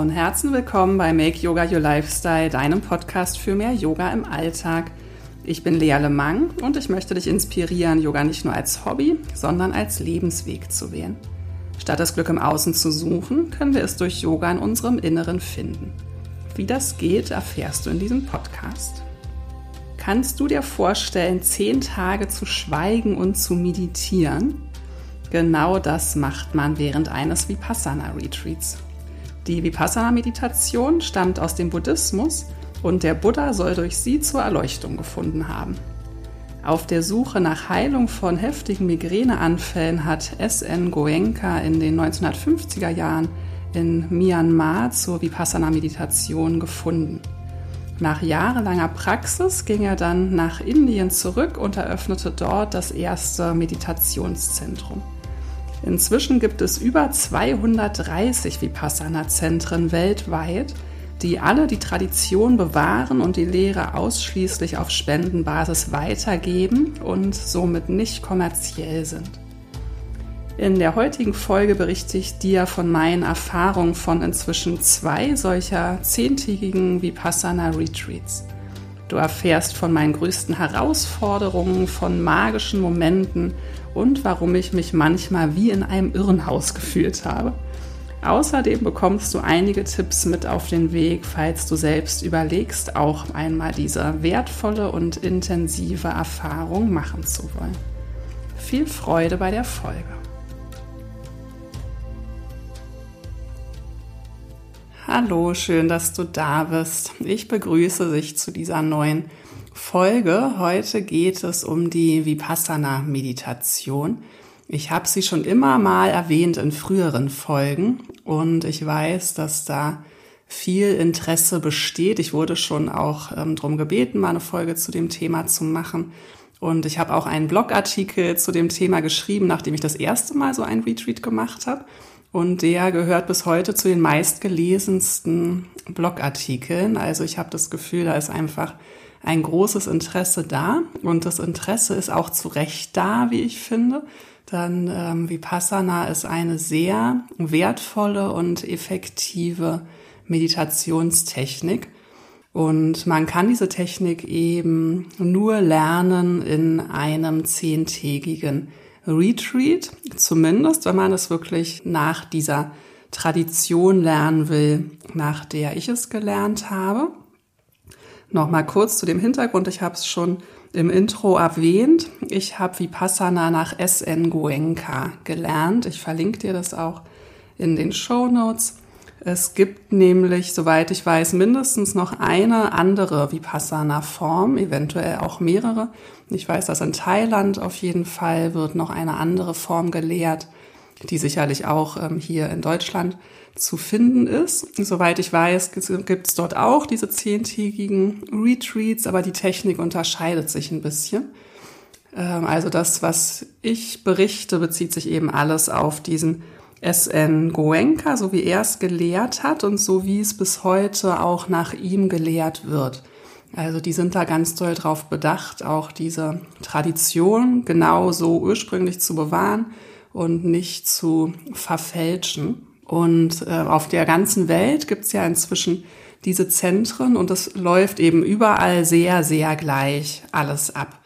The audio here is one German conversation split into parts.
Von Herzen willkommen bei Make Yoga Your Lifestyle, deinem Podcast für mehr Yoga im Alltag. Ich bin Lea Lemang und ich möchte dich inspirieren, Yoga nicht nur als Hobby, sondern als Lebensweg zu wählen. Statt das Glück im Außen zu suchen, können wir es durch Yoga in unserem Inneren finden. Wie das geht, erfährst du in diesem Podcast. Kannst du dir vorstellen, zehn Tage zu schweigen und zu meditieren? Genau das macht man während eines Vipassana-Retreats. Die Vipassana-Meditation stammt aus dem Buddhismus und der Buddha soll durch sie zur Erleuchtung gefunden haben. Auf der Suche nach Heilung von heftigen Migräneanfällen hat S.N. Goenka in den 1950er Jahren in Myanmar zur Vipassana-Meditation gefunden. Nach jahrelanger Praxis ging er dann nach Indien zurück und eröffnete dort das erste Meditationszentrum. Inzwischen gibt es über 230 Vipassana-Zentren weltweit, die alle die Tradition bewahren und die Lehre ausschließlich auf Spendenbasis weitergeben und somit nicht kommerziell sind. In der heutigen Folge berichte ich dir von meinen Erfahrungen von inzwischen zwei solcher zehntägigen Vipassana Retreats. Du erfährst von meinen größten Herausforderungen, von magischen Momenten und warum ich mich manchmal wie in einem Irrenhaus gefühlt habe. Außerdem bekommst du einige Tipps mit auf den Weg, falls du selbst überlegst, auch einmal diese wertvolle und intensive Erfahrung machen zu wollen. Viel Freude bei der Folge. Hallo, schön, dass du da bist. Ich begrüße dich zu dieser neuen Folge. Heute geht es um die Vipassana-Meditation. Ich habe sie schon immer mal erwähnt in früheren Folgen und ich weiß, dass da viel Interesse besteht. Ich wurde schon auch ähm, darum gebeten, mal eine Folge zu dem Thema zu machen. Und ich habe auch einen Blogartikel zu dem Thema geschrieben, nachdem ich das erste Mal so ein Retreat gemacht habe. Und der gehört bis heute zu den meistgelesensten Blogartikeln. Also ich habe das Gefühl, da ist einfach ein großes Interesse da. Und das Interesse ist auch zu Recht da, wie ich finde dann ähm, Vipassana ist eine sehr wertvolle und effektive Meditationstechnik. Und man kann diese Technik eben nur lernen in einem zehntägigen Retreat, zumindest wenn man es wirklich nach dieser Tradition lernen will, nach der ich es gelernt habe. Nochmal kurz zu dem Hintergrund, ich habe es schon im Intro erwähnt. Ich habe Vipassana nach SN Goenka gelernt. Ich verlinke dir das auch in den Show Notes. Es gibt nämlich, soweit ich weiß, mindestens noch eine andere Vipassana-Form, eventuell auch mehrere. Ich weiß, dass in Thailand auf jeden Fall wird noch eine andere Form gelehrt, die sicherlich auch ähm, hier in Deutschland zu finden ist. Soweit ich weiß, gibt es dort auch diese zehntägigen Retreats, aber die Technik unterscheidet sich ein bisschen. Ähm, also das, was ich berichte, bezieht sich eben alles auf diesen SN Goenka, so wie er es gelehrt hat und so wie es bis heute auch nach ihm gelehrt wird. Also die sind da ganz doll drauf bedacht, auch diese Tradition genau so ursprünglich zu bewahren und nicht zu verfälschen. Und äh, auf der ganzen Welt gibt es ja inzwischen diese Zentren und es läuft eben überall sehr, sehr gleich alles ab.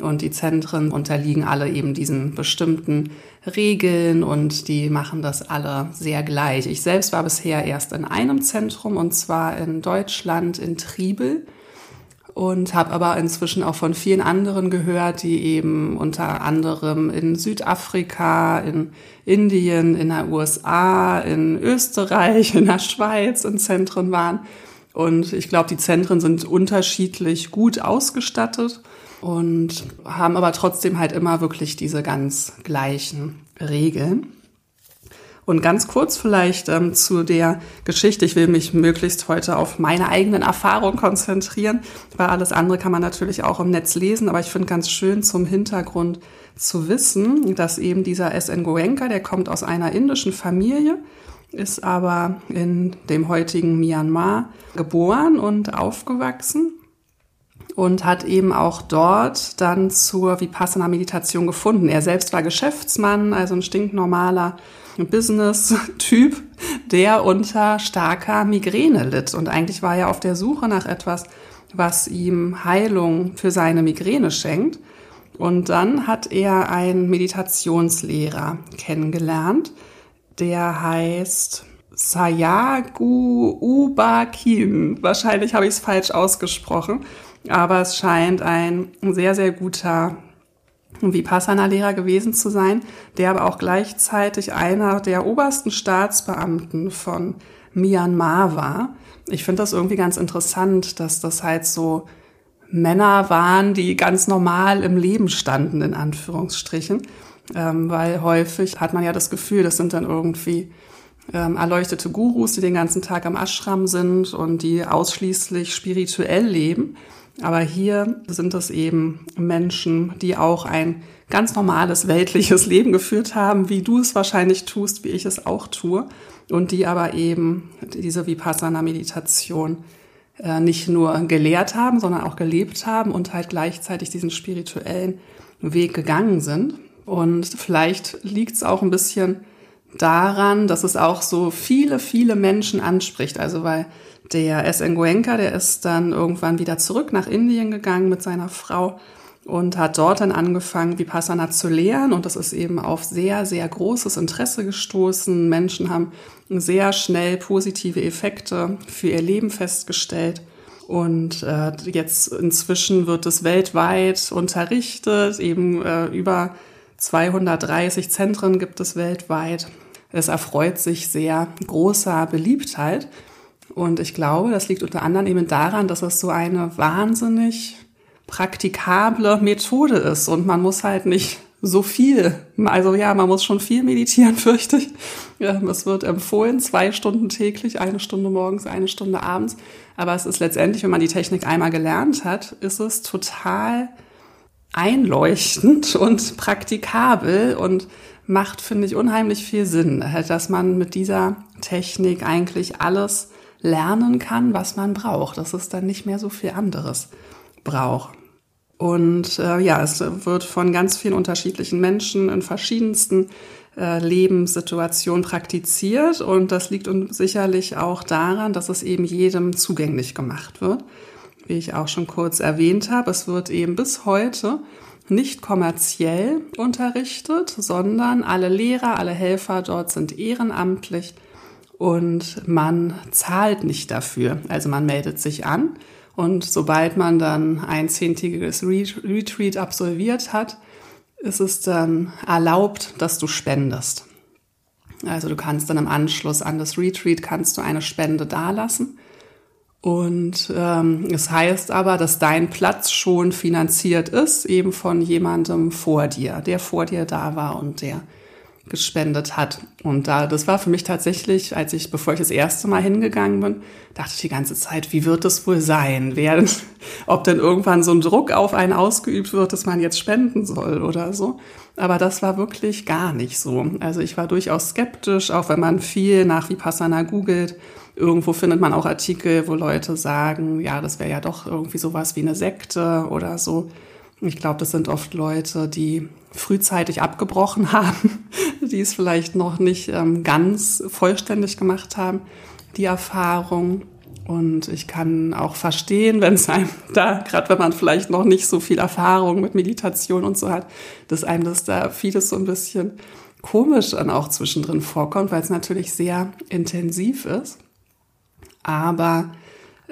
Und die Zentren unterliegen alle eben diesen bestimmten Regeln und die machen das alle sehr gleich. Ich selbst war bisher erst in einem Zentrum und zwar in Deutschland in Triebel und habe aber inzwischen auch von vielen anderen gehört, die eben unter anderem in Südafrika, in Indien, in der USA, in Österreich, in der Schweiz in Zentren waren. Und ich glaube, die Zentren sind unterschiedlich gut ausgestattet und haben aber trotzdem halt immer wirklich diese ganz gleichen Regeln. Und ganz kurz vielleicht ähm, zu der Geschichte. Ich will mich möglichst heute auf meine eigenen Erfahrungen konzentrieren, weil alles andere kann man natürlich auch im Netz lesen. Aber ich finde ganz schön zum Hintergrund zu wissen, dass eben dieser S.N. Goenka, der kommt aus einer indischen Familie, ist aber in dem heutigen Myanmar geboren und aufgewachsen und hat eben auch dort dann zur Vipassana-Meditation gefunden. Er selbst war Geschäftsmann, also ein stinknormaler Business-Typ, der unter starker Migräne litt. Und eigentlich war er auf der Suche nach etwas, was ihm Heilung für seine Migräne schenkt. Und dann hat er einen Meditationslehrer kennengelernt, der heißt Sayagu Ubakin. Wahrscheinlich habe ich es falsch ausgesprochen, aber es scheint ein sehr, sehr guter Vipassana-Lehrer gewesen zu sein, der aber auch gleichzeitig einer der obersten Staatsbeamten von Myanmar war. Ich finde das irgendwie ganz interessant, dass das halt so Männer waren, die ganz normal im Leben standen, in Anführungsstrichen. Ähm, weil häufig hat man ja das Gefühl, das sind dann irgendwie ähm, erleuchtete Gurus, die den ganzen Tag am Ashram sind und die ausschließlich spirituell leben. Aber hier sind es eben Menschen, die auch ein ganz normales weltliches Leben geführt haben, wie du es wahrscheinlich tust, wie ich es auch tue. Und die aber eben diese Vipassana-Meditation äh, nicht nur gelehrt haben, sondern auch gelebt haben und halt gleichzeitig diesen spirituellen Weg gegangen sind. Und vielleicht liegt es auch ein bisschen daran, dass es auch so viele, viele Menschen anspricht. Also weil der S. Nguenka, der ist dann irgendwann wieder zurück nach Indien gegangen mit seiner Frau und hat dort dann angefangen, Vipassana zu lehren. Und das ist eben auf sehr, sehr großes Interesse gestoßen. Menschen haben sehr schnell positive Effekte für ihr Leben festgestellt. Und äh, jetzt inzwischen wird es weltweit unterrichtet. Eben äh, über 230 Zentren gibt es weltweit. Es erfreut sich sehr großer Beliebtheit. Und ich glaube, das liegt unter anderem eben daran, dass es so eine wahnsinnig praktikable Methode ist und man muss halt nicht so viel, also ja, man muss schon viel meditieren, fürchte ich. Ja, es wird empfohlen, zwei Stunden täglich, eine Stunde morgens, eine Stunde abends. Aber es ist letztendlich, wenn man die Technik einmal gelernt hat, ist es total einleuchtend und praktikabel und macht, finde ich, unheimlich viel Sinn, dass man mit dieser Technik eigentlich alles lernen kann, was man braucht, dass es dann nicht mehr so viel anderes braucht. Und äh, ja, es wird von ganz vielen unterschiedlichen Menschen in verschiedensten äh, Lebenssituationen praktiziert und das liegt sicherlich auch daran, dass es eben jedem zugänglich gemacht wird. Wie ich auch schon kurz erwähnt habe, es wird eben bis heute nicht kommerziell unterrichtet, sondern alle Lehrer, alle Helfer dort sind ehrenamtlich und man zahlt nicht dafür. Also man meldet sich an und sobald man dann ein zehntägiges Retreat absolviert hat, ist es dann erlaubt, dass du spendest. Also du kannst dann im Anschluss an das Retreat kannst du eine Spende dalassen. Und ähm, es heißt aber, dass dein Platz schon finanziert ist, eben von jemandem vor dir, der vor dir da war und der gespendet hat. Und da, das war für mich tatsächlich, als ich, bevor ich das erste Mal hingegangen bin, dachte ich die ganze Zeit, wie wird es wohl sein? Wer, ob denn irgendwann so ein Druck auf einen ausgeübt wird, dass man jetzt spenden soll oder so. Aber das war wirklich gar nicht so. Also ich war durchaus skeptisch, auch wenn man viel nach Vipassana googelt. Irgendwo findet man auch Artikel, wo Leute sagen, ja, das wäre ja doch irgendwie sowas wie eine Sekte oder so. Ich glaube, das sind oft Leute, die frühzeitig abgebrochen haben, die es vielleicht noch nicht ähm, ganz vollständig gemacht haben, die Erfahrung. Und ich kann auch verstehen, wenn es einem da, gerade wenn man vielleicht noch nicht so viel Erfahrung mit Meditation und so hat, dass einem das da vieles so ein bisschen komisch dann auch zwischendrin vorkommt, weil es natürlich sehr intensiv ist. Aber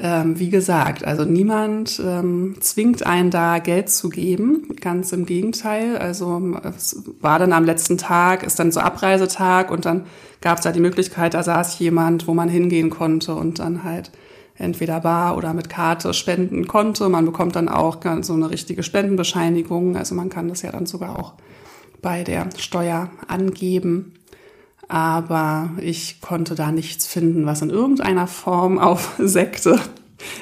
ähm, wie gesagt, also niemand ähm, zwingt einen da Geld zu geben, ganz im Gegenteil. Also es war dann am letzten Tag, ist dann so Abreisetag und dann gab es da die Möglichkeit, da saß jemand, wo man hingehen konnte und dann halt entweder bar oder mit Karte spenden konnte. Man bekommt dann auch so eine richtige Spendenbescheinigung. Also man kann das ja dann sogar auch bei der Steuer angeben aber ich konnte da nichts finden, was in irgendeiner Form auf Sekte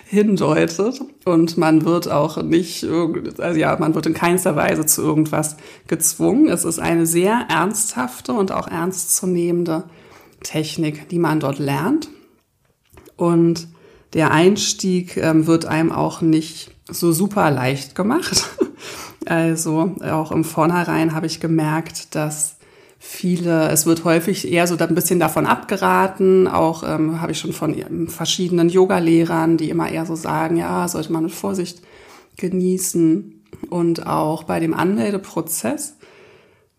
hindeutet. Und man wird auch nicht, also ja, man wird in keinster Weise zu irgendwas gezwungen. Es ist eine sehr ernsthafte und auch ernstzunehmende Technik, die man dort lernt. Und der Einstieg ähm, wird einem auch nicht so super leicht gemacht. Also auch im Vornherein habe ich gemerkt, dass viele, es wird häufig eher so ein bisschen davon abgeraten. Auch ähm, habe ich schon von verschiedenen Yoga-Lehrern, die immer eher so sagen, ja, sollte man mit Vorsicht genießen. Und auch bei dem Anmeldeprozess,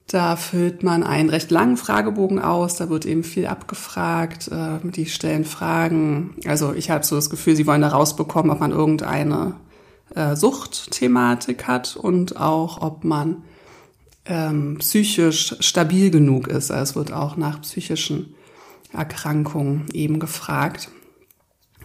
da füllt man einen recht langen Fragebogen aus, da wird eben viel abgefragt, äh, die stellen Fragen. Also ich habe so das Gefühl, sie wollen da rausbekommen, ob man irgendeine äh, Suchtthematik hat und auch, ob man ähm, psychisch stabil genug ist. Also es wird auch nach psychischen Erkrankungen eben gefragt.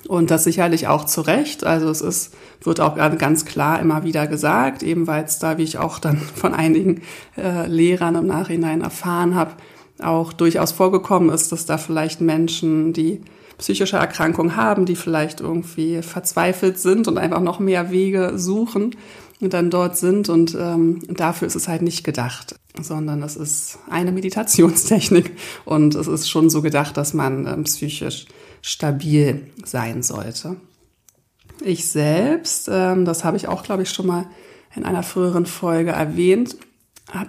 Und das sicherlich auch zu Recht. Also es ist, wird auch ganz klar immer wieder gesagt, eben weil es da, wie ich auch dann von einigen äh, Lehrern im Nachhinein erfahren habe, auch durchaus vorgekommen ist, dass da vielleicht Menschen, die psychische Erkrankung haben, die vielleicht irgendwie verzweifelt sind und einfach noch mehr Wege suchen dann dort sind. Und ähm, dafür ist es halt nicht gedacht, sondern es ist eine Meditationstechnik und es ist schon so gedacht, dass man ähm, psychisch stabil sein sollte. Ich selbst, ähm, das habe ich auch, glaube ich, schon mal in einer früheren Folge erwähnt,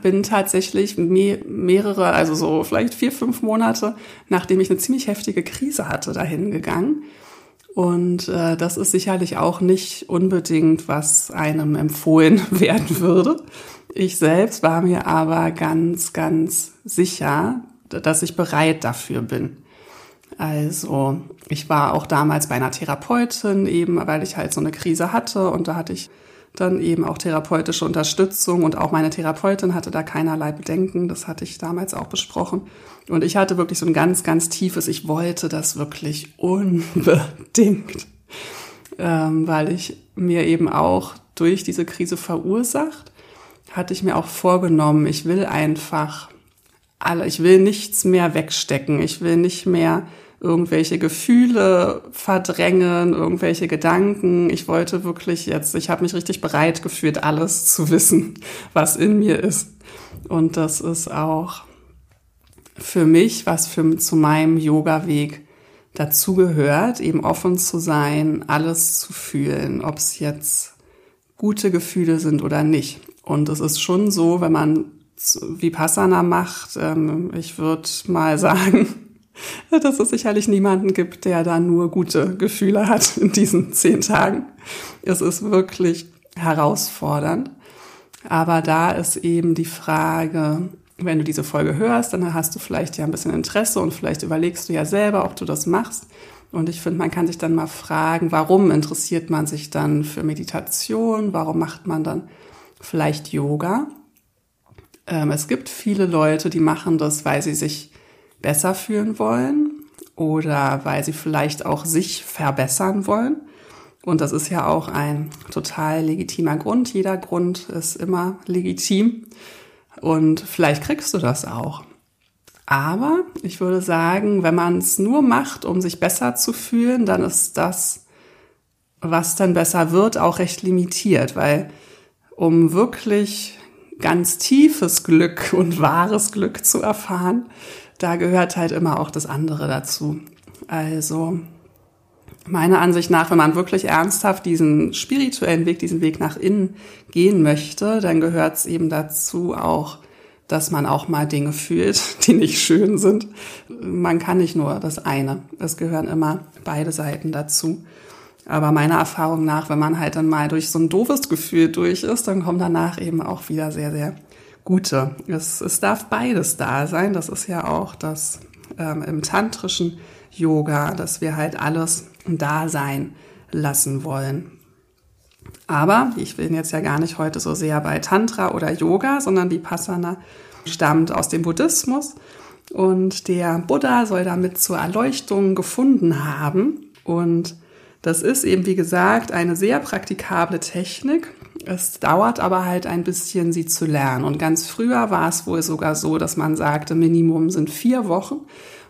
bin tatsächlich mehrere, also so vielleicht vier, fünf Monate, nachdem ich eine ziemlich heftige Krise hatte, dahin gegangen. Und äh, das ist sicherlich auch nicht unbedingt, was einem empfohlen werden würde. Ich selbst war mir aber ganz, ganz sicher, dass ich bereit dafür bin. Also ich war auch damals bei einer Therapeutin eben, weil ich halt so eine Krise hatte und da hatte ich dann eben auch therapeutische Unterstützung und auch meine Therapeutin hatte da keinerlei Bedenken. Das hatte ich damals auch besprochen. Und ich hatte wirklich so ein ganz, ganz tiefes, ich wollte das wirklich unbedingt, ähm, weil ich mir eben auch durch diese Krise verursacht, hatte ich mir auch vorgenommen, ich will einfach alle, ich will nichts mehr wegstecken, ich will nicht mehr irgendwelche Gefühle verdrängen, irgendwelche Gedanken. Ich wollte wirklich jetzt, ich habe mich richtig bereit gefühlt, alles zu wissen, was in mir ist. Und das ist auch für mich, was für, zu meinem Yoga-Weg dazugehört, eben offen zu sein, alles zu fühlen, ob es jetzt gute Gefühle sind oder nicht. Und es ist schon so, wenn man Vipassana macht, ähm, ich würde mal sagen, dass es sicherlich niemanden gibt, der da nur gute Gefühle hat in diesen zehn Tagen. Es ist wirklich herausfordernd. Aber da ist eben die Frage, wenn du diese Folge hörst, dann hast du vielleicht ja ein bisschen Interesse und vielleicht überlegst du ja selber, ob du das machst. Und ich finde, man kann sich dann mal fragen, warum interessiert man sich dann für Meditation? Warum macht man dann vielleicht Yoga? Ähm, es gibt viele Leute, die machen das, weil sie sich besser fühlen wollen oder weil sie vielleicht auch sich verbessern wollen. Und das ist ja auch ein total legitimer Grund. Jeder Grund ist immer legitim. Und vielleicht kriegst du das auch. Aber ich würde sagen, wenn man es nur macht, um sich besser zu fühlen, dann ist das, was dann besser wird, auch recht limitiert, weil um wirklich ganz tiefes Glück und wahres Glück zu erfahren, da gehört halt immer auch das andere dazu. Also meiner Ansicht nach, wenn man wirklich ernsthaft diesen spirituellen Weg, diesen Weg nach innen gehen möchte, dann gehört es eben dazu auch, dass man auch mal Dinge fühlt, die nicht schön sind. Man kann nicht nur das eine. Es gehören immer beide Seiten dazu. Aber meiner Erfahrung nach, wenn man halt dann mal durch so ein doofes Gefühl durch ist, dann kommt danach eben auch wieder sehr, sehr gute. Es, es darf beides da sein. Das ist ja auch das ähm, im tantrischen Yoga, dass wir halt alles da sein lassen wollen. Aber ich bin jetzt ja gar nicht heute so sehr bei Tantra oder Yoga, sondern die Passana stammt aus dem Buddhismus und der Buddha soll damit zur Erleuchtung gefunden haben. Und das ist eben, wie gesagt, eine sehr praktikable Technik. Es dauert aber halt ein bisschen, sie zu lernen. Und ganz früher war es wohl sogar so, dass man sagte, Minimum sind vier Wochen.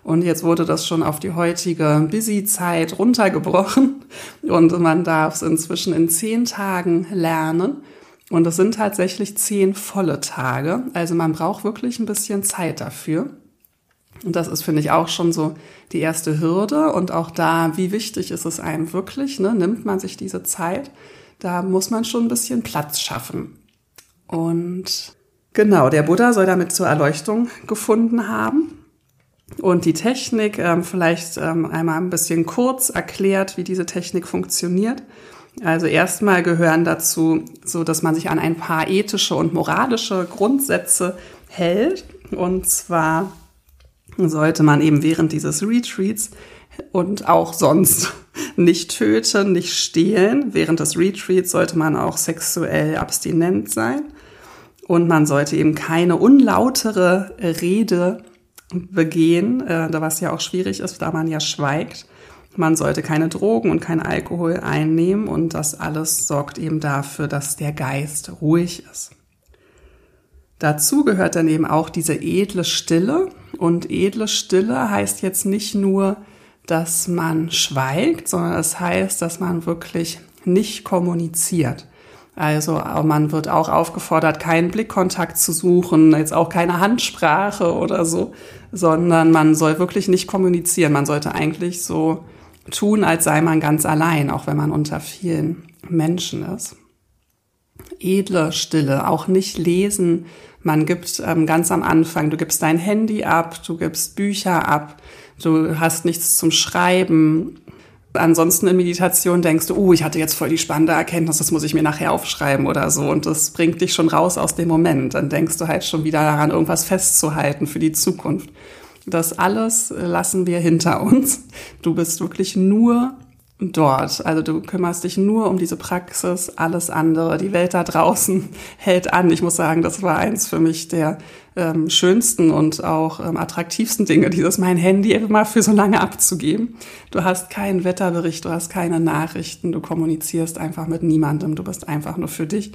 Und jetzt wurde das schon auf die heutige Busy-Zeit runtergebrochen. Und man darf es inzwischen in zehn Tagen lernen. Und es sind tatsächlich zehn volle Tage. Also man braucht wirklich ein bisschen Zeit dafür. Und das ist, finde ich, auch schon so die erste Hürde. Und auch da, wie wichtig ist es einem wirklich? Ne? Nimmt man sich diese Zeit? Da muss man schon ein bisschen Platz schaffen. Und genau, der Buddha soll damit zur Erleuchtung gefunden haben. Und die Technik, ähm, vielleicht ähm, einmal ein bisschen kurz erklärt, wie diese Technik funktioniert. Also erstmal gehören dazu, so dass man sich an ein paar ethische und moralische Grundsätze hält. Und zwar sollte man eben während dieses Retreats und auch sonst nicht töten, nicht stehlen. Während des Retreats sollte man auch sexuell abstinent sein. Und man sollte eben keine unlautere Rede begehen, äh, was ja auch schwierig ist, da man ja schweigt. Man sollte keine Drogen und kein Alkohol einnehmen und das alles sorgt eben dafür, dass der Geist ruhig ist. Dazu gehört dann eben auch diese edle Stille. Und edle Stille heißt jetzt nicht nur, dass man schweigt, sondern es das heißt, dass man wirklich nicht kommuniziert. Also man wird auch aufgefordert, keinen Blickkontakt zu suchen, jetzt auch keine Handsprache oder so, sondern man soll wirklich nicht kommunizieren. Man sollte eigentlich so tun, als sei man ganz allein, auch wenn man unter vielen Menschen ist. Edle Stille, auch nicht lesen. Man gibt ähm, ganz am Anfang, du gibst dein Handy ab, du gibst Bücher ab, du hast nichts zum Schreiben. Ansonsten in Meditation denkst du, oh, ich hatte jetzt voll die spannende Erkenntnis, das muss ich mir nachher aufschreiben oder so. Und das bringt dich schon raus aus dem Moment. Dann denkst du halt schon wieder daran, irgendwas festzuhalten für die Zukunft. Das alles lassen wir hinter uns. Du bist wirklich nur dort. Also du kümmerst dich nur um diese Praxis, alles andere, die Welt da draußen hält an. Ich muss sagen, das war eins für mich der ähm, schönsten und auch ähm, attraktivsten Dinge, dieses mein Handy immer für so lange abzugeben. Du hast keinen Wetterbericht, du hast keine Nachrichten, du kommunizierst einfach mit niemandem, du bist einfach nur für dich.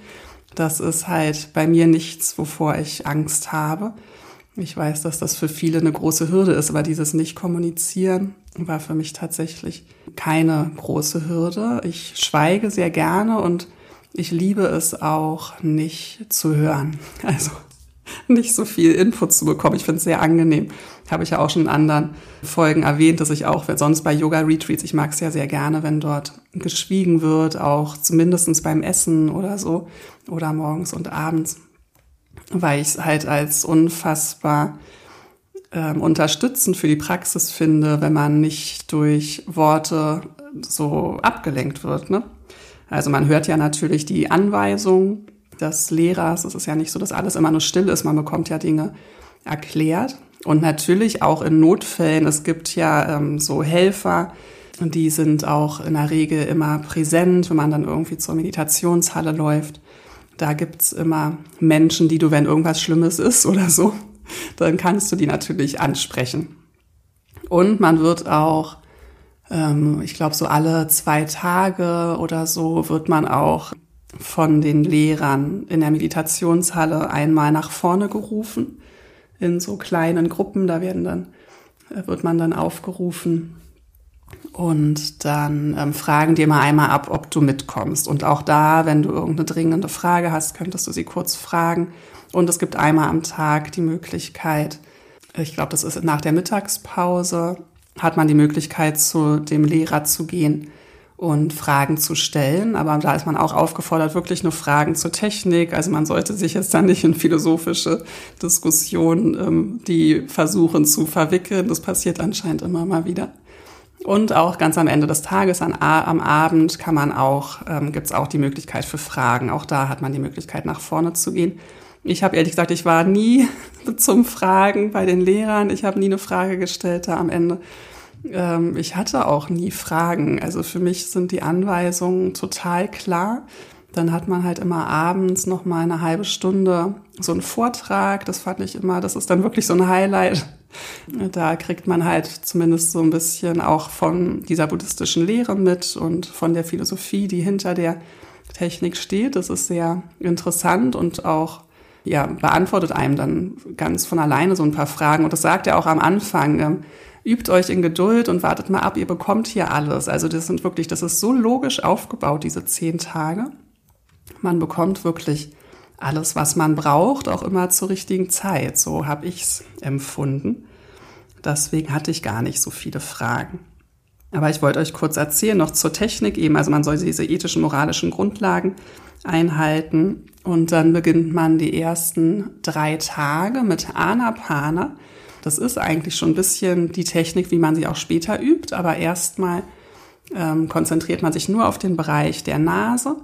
Das ist halt bei mir nichts, wovor ich Angst habe. Ich weiß, dass das für viele eine große Hürde ist, aber dieses Nicht-Kommunizieren war für mich tatsächlich keine große Hürde. Ich schweige sehr gerne und ich liebe es auch nicht zu hören. Also nicht so viel Input zu bekommen. Ich finde es sehr angenehm. Habe ich ja auch schon in anderen Folgen erwähnt, dass ich auch, sonst bei Yoga-Retreats, ich mag es ja sehr gerne, wenn dort geschwiegen wird, auch zumindestens beim Essen oder so oder morgens und abends weil ich es halt als unfassbar ähm, unterstützend für die Praxis finde, wenn man nicht durch Worte so abgelenkt wird. Ne? Also man hört ja natürlich die Anweisung des Lehrers. Es ist ja nicht so, dass alles immer nur still ist. Man bekommt ja Dinge erklärt. Und natürlich auch in Notfällen. Es gibt ja ähm, so Helfer, und die sind auch in der Regel immer präsent, wenn man dann irgendwie zur Meditationshalle läuft. Da gibt's immer Menschen, die du, wenn irgendwas Schlimmes ist oder so, dann kannst du die natürlich ansprechen. Und man wird auch, ähm, ich glaube, so alle zwei Tage oder so wird man auch von den Lehrern in der Meditationshalle einmal nach vorne gerufen, in so kleinen Gruppen. Da werden dann, äh, wird man dann aufgerufen und dann ähm, fragen die mal einmal ab, ob du mitkommst. Und auch da, wenn du irgendeine dringende Frage hast, könntest du sie kurz fragen. Und es gibt einmal am Tag die Möglichkeit, ich glaube, das ist nach der Mittagspause, hat man die Möglichkeit, zu dem Lehrer zu gehen und Fragen zu stellen. Aber da ist man auch aufgefordert, wirklich nur Fragen zur Technik. Also man sollte sich jetzt dann nicht in philosophische Diskussionen, ähm, die versuchen zu verwickeln. Das passiert anscheinend immer mal wieder. Und auch ganz am Ende des Tages, an, am Abend, kann man auch, ähm, gibt es auch die Möglichkeit für Fragen. Auch da hat man die Möglichkeit, nach vorne zu gehen. Ich habe ehrlich gesagt, ich war nie zum Fragen bei den Lehrern. Ich habe nie eine Frage gestellt da am Ende. Ähm, ich hatte auch nie Fragen. Also für mich sind die Anweisungen total klar. Dann hat man halt immer abends noch mal eine halbe Stunde so einen Vortrag. Das fand ich immer, das ist dann wirklich so ein Highlight da kriegt man halt zumindest so ein bisschen auch von dieser buddhistischen Lehre mit und von der Philosophie, die hinter der Technik steht. Das ist sehr interessant und auch ja, beantwortet einem dann ganz von alleine so ein paar Fragen. Und das sagt er auch am Anfang. Übt euch in Geduld und wartet mal ab, ihr bekommt hier alles. Also das sind wirklich, das ist so logisch aufgebaut, diese zehn Tage. Man bekommt wirklich alles, was man braucht, auch immer zur richtigen Zeit. So habe ich's empfunden. Deswegen hatte ich gar nicht so viele Fragen. Aber ich wollte euch kurz erzählen, noch zur Technik eben. Also man soll diese ethischen, moralischen Grundlagen einhalten. Und dann beginnt man die ersten drei Tage mit Anapana. Das ist eigentlich schon ein bisschen die Technik, wie man sie auch später übt. Aber erstmal ähm, konzentriert man sich nur auf den Bereich der Nase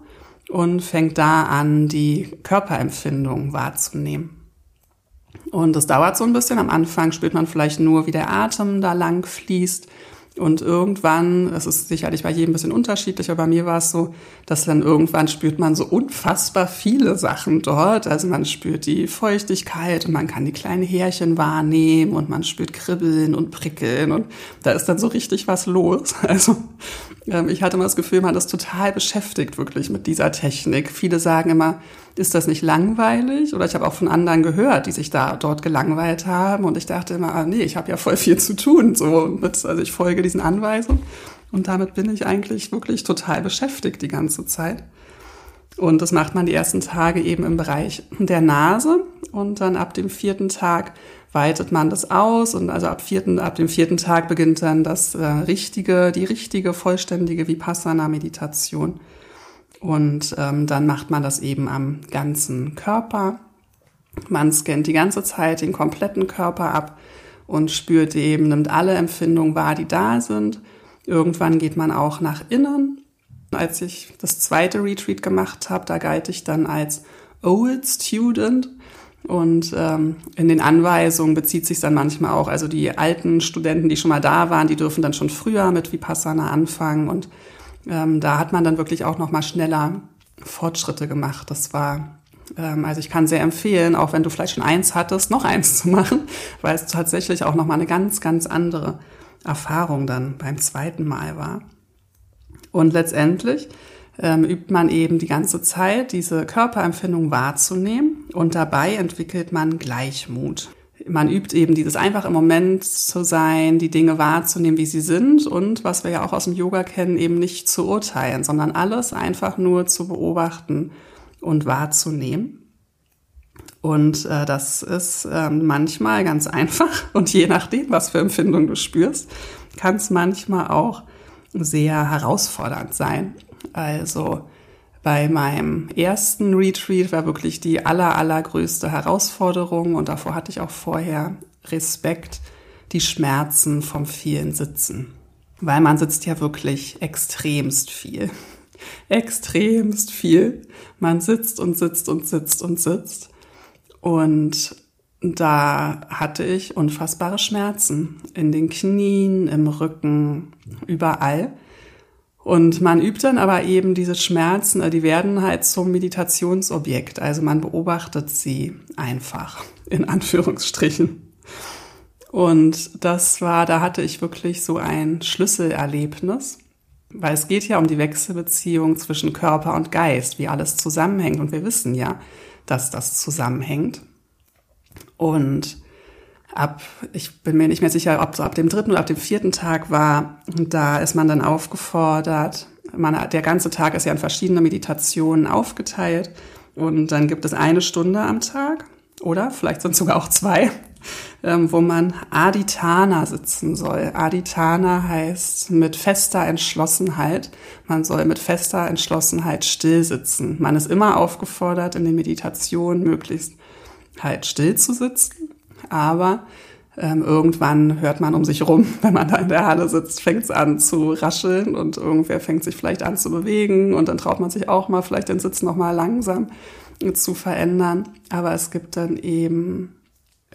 und fängt da an, die Körperempfindung wahrzunehmen. Und das dauert so ein bisschen. Am Anfang spürt man vielleicht nur, wie der Atem da lang fließt. Und irgendwann, es ist sicherlich bei jedem ein bisschen unterschiedlich, aber bei mir war es so, dass dann irgendwann spürt man so unfassbar viele Sachen dort. Also man spürt die Feuchtigkeit und man kann die kleinen Härchen wahrnehmen und man spürt Kribbeln und Prickeln und da ist dann so richtig was los. Also ähm, ich hatte immer das Gefühl, man ist total beschäftigt wirklich mit dieser Technik. Viele sagen immer, ist das nicht langweilig? Oder ich habe auch von anderen gehört, die sich da dort gelangweilt haben. Und ich dachte immer, ah, nee, ich habe ja voll viel zu tun. So mit, also ich folge diesen Anweisungen. Und damit bin ich eigentlich wirklich total beschäftigt die ganze Zeit. Und das macht man die ersten Tage eben im Bereich der Nase. Und dann ab dem vierten Tag weitet man das aus. Und also ab, vierten, ab dem vierten Tag beginnt dann das äh, richtige, die richtige, vollständige Vipassana-Meditation. Und ähm, dann macht man das eben am ganzen Körper. Man scannt die ganze Zeit den kompletten Körper ab und spürt eben, nimmt alle Empfindungen wahr, die da sind. Irgendwann geht man auch nach innen. Als ich das zweite Retreat gemacht habe, da galt ich dann als Old Student. Und ähm, in den Anweisungen bezieht sich dann manchmal auch, also die alten Studenten, die schon mal da waren, die dürfen dann schon früher mit Vipassana anfangen und ähm, da hat man dann wirklich auch noch mal schneller Fortschritte gemacht. Das war ähm, also ich kann sehr empfehlen, auch wenn du vielleicht schon eins hattest, noch eins zu machen, weil es tatsächlich auch noch mal eine ganz ganz andere Erfahrung dann beim zweiten Mal war. Und letztendlich ähm, übt man eben die ganze Zeit, diese Körperempfindung wahrzunehmen und dabei entwickelt man Gleichmut man übt eben dieses einfach im Moment zu sein, die Dinge wahrzunehmen, wie sie sind und was wir ja auch aus dem Yoga kennen, eben nicht zu urteilen, sondern alles einfach nur zu beobachten und wahrzunehmen. Und äh, das ist äh, manchmal ganz einfach und je nachdem, was für Empfindungen du spürst, kann es manchmal auch sehr herausfordernd sein. Also bei meinem ersten Retreat war wirklich die aller, allergrößte Herausforderung und davor hatte ich auch vorher Respekt, die Schmerzen vom vielen Sitzen. Weil man sitzt ja wirklich extremst viel. Extremst viel. Man sitzt und sitzt und sitzt und sitzt. Und da hatte ich unfassbare Schmerzen in den Knien, im Rücken, überall. Und man übt dann aber eben diese Schmerzen, äh, die werden halt zum Meditationsobjekt. Also man beobachtet sie einfach, in Anführungsstrichen. Und das war, da hatte ich wirklich so ein Schlüsselerlebnis, weil es geht ja um die Wechselbeziehung zwischen Körper und Geist, wie alles zusammenhängt. Und wir wissen ja, dass das zusammenhängt. Und ab, ich bin mir nicht mehr sicher, ob so ab dem dritten oder ab dem vierten Tag war, da ist man dann aufgefordert, man, der ganze Tag ist ja in verschiedene Meditationen aufgeteilt und dann gibt es eine Stunde am Tag oder vielleicht sind sogar auch zwei, ähm, wo man Aditana sitzen soll. Aditana heißt mit fester Entschlossenheit. Man soll mit fester Entschlossenheit still sitzen. Man ist immer aufgefordert, in den Meditationen möglichst halt still zu sitzen aber ähm, irgendwann hört man um sich rum, wenn man da in der Halle sitzt, fängt es an zu rascheln und irgendwer fängt sich vielleicht an zu bewegen und dann traut man sich auch mal vielleicht den Sitz noch mal langsam zu verändern. Aber es gibt dann eben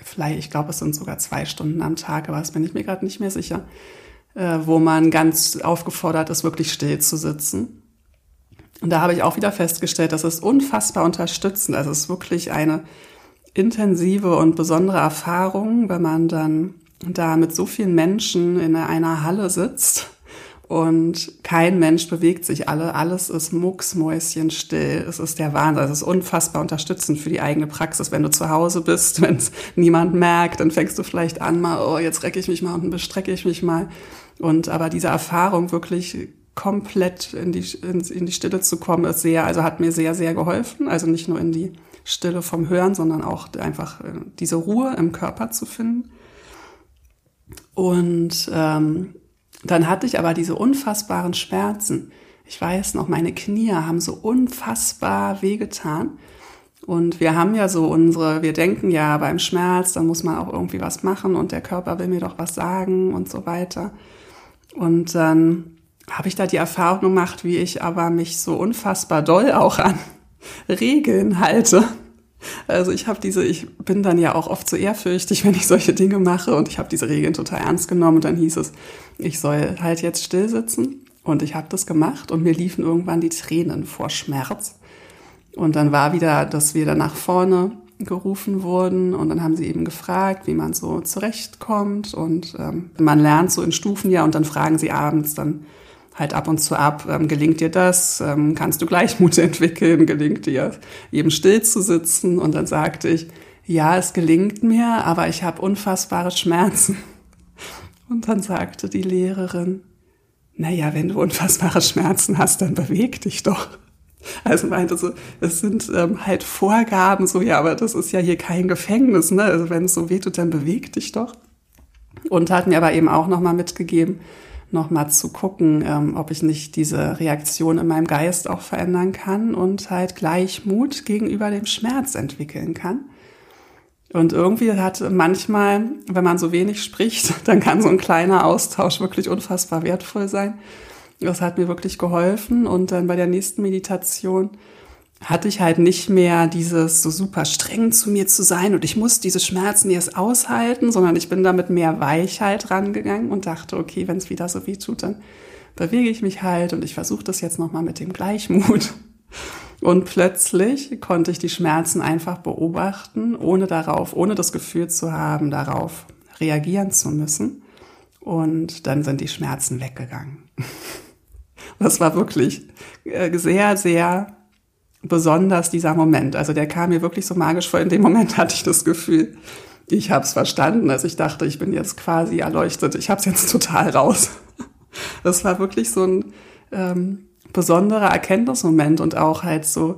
vielleicht, ich glaube, es sind sogar zwei Stunden am Tag, aber das bin ich mir gerade nicht mehr sicher, äh, wo man ganz aufgefordert ist, wirklich still zu sitzen. Und da habe ich auch wieder festgestellt, das ist unfassbar unterstützend. Also es ist wirklich eine intensive und besondere Erfahrung, wenn man dann da mit so vielen Menschen in einer Halle sitzt und kein Mensch bewegt sich alle, alles ist mucksmäuschenstill. Es ist der Wahnsinn. Es ist unfassbar unterstützend für die eigene Praxis. Wenn du zu Hause bist, wenn es niemand merkt, dann fängst du vielleicht an, mal, oh, jetzt recke ich mich mal und bestrecke ich mich mal. Und aber diese Erfahrung wirklich komplett in die, in, in die Stille zu kommen, ist sehr, also hat mir sehr, sehr geholfen. Also nicht nur in die Stille vom Hören, sondern auch einfach äh, diese Ruhe im Körper zu finden. Und ähm, dann hatte ich aber diese unfassbaren Schmerzen. Ich weiß noch, meine Knie haben so unfassbar wehgetan. Und wir haben ja so unsere, wir denken ja beim Schmerz, dann muss man auch irgendwie was machen und der Körper will mir doch was sagen und so weiter. Und dann habe ich da die Erfahrung gemacht, wie ich aber mich so unfassbar doll auch an Regeln halte. Also ich habe diese, ich bin dann ja auch oft so ehrfürchtig, wenn ich solche Dinge mache und ich habe diese Regeln total ernst genommen und dann hieß es, ich soll halt jetzt still sitzen und ich habe das gemacht und mir liefen irgendwann die Tränen vor Schmerz. Und dann war wieder, dass wir da nach vorne gerufen wurden und dann haben sie eben gefragt, wie man so zurechtkommt und ähm, man lernt so in Stufen ja und dann fragen sie abends dann halt ab und zu ab, ähm, gelingt dir das, ähm, kannst du Gleichmut entwickeln, gelingt dir eben still zu sitzen und dann sagte ich, ja, es gelingt mir, aber ich habe unfassbare Schmerzen. Und dann sagte die Lehrerin, naja, wenn du unfassbare Schmerzen hast, dann beweg dich doch. Also meinte so, es sind ähm, halt Vorgaben, so ja, aber das ist ja hier kein Gefängnis, ne? Also wenn es so wehtut, dann beweg dich doch. Und hat mir aber eben auch nochmal mitgegeben, nochmal zu gucken, ähm, ob ich nicht diese Reaktion in meinem Geist auch verändern kann und halt Gleichmut gegenüber dem Schmerz entwickeln kann. Und irgendwie hat manchmal, wenn man so wenig spricht, dann kann so ein kleiner Austausch wirklich unfassbar wertvoll sein. Das hat mir wirklich geholfen. Und dann bei der nächsten Meditation hatte ich halt nicht mehr dieses so super streng zu mir zu sein und ich muss diese Schmerzen jetzt aushalten, sondern ich bin da mit mehr Weichheit rangegangen und dachte, okay, wenn es wieder so weh tut, dann bewege ich mich halt und ich versuche das jetzt nochmal mit dem Gleichmut. Und plötzlich konnte ich die Schmerzen einfach beobachten, ohne darauf, ohne das Gefühl zu haben, darauf reagieren zu müssen. Und dann sind die Schmerzen weggegangen. Das war wirklich äh, sehr, sehr besonders dieser Moment. Also der kam mir wirklich so magisch vor. In dem Moment hatte ich das Gefühl, ich habe es verstanden. Also ich dachte, ich bin jetzt quasi erleuchtet. Ich habe es jetzt total raus. Das war wirklich so ein ähm, besonderer Erkenntnismoment und auch halt so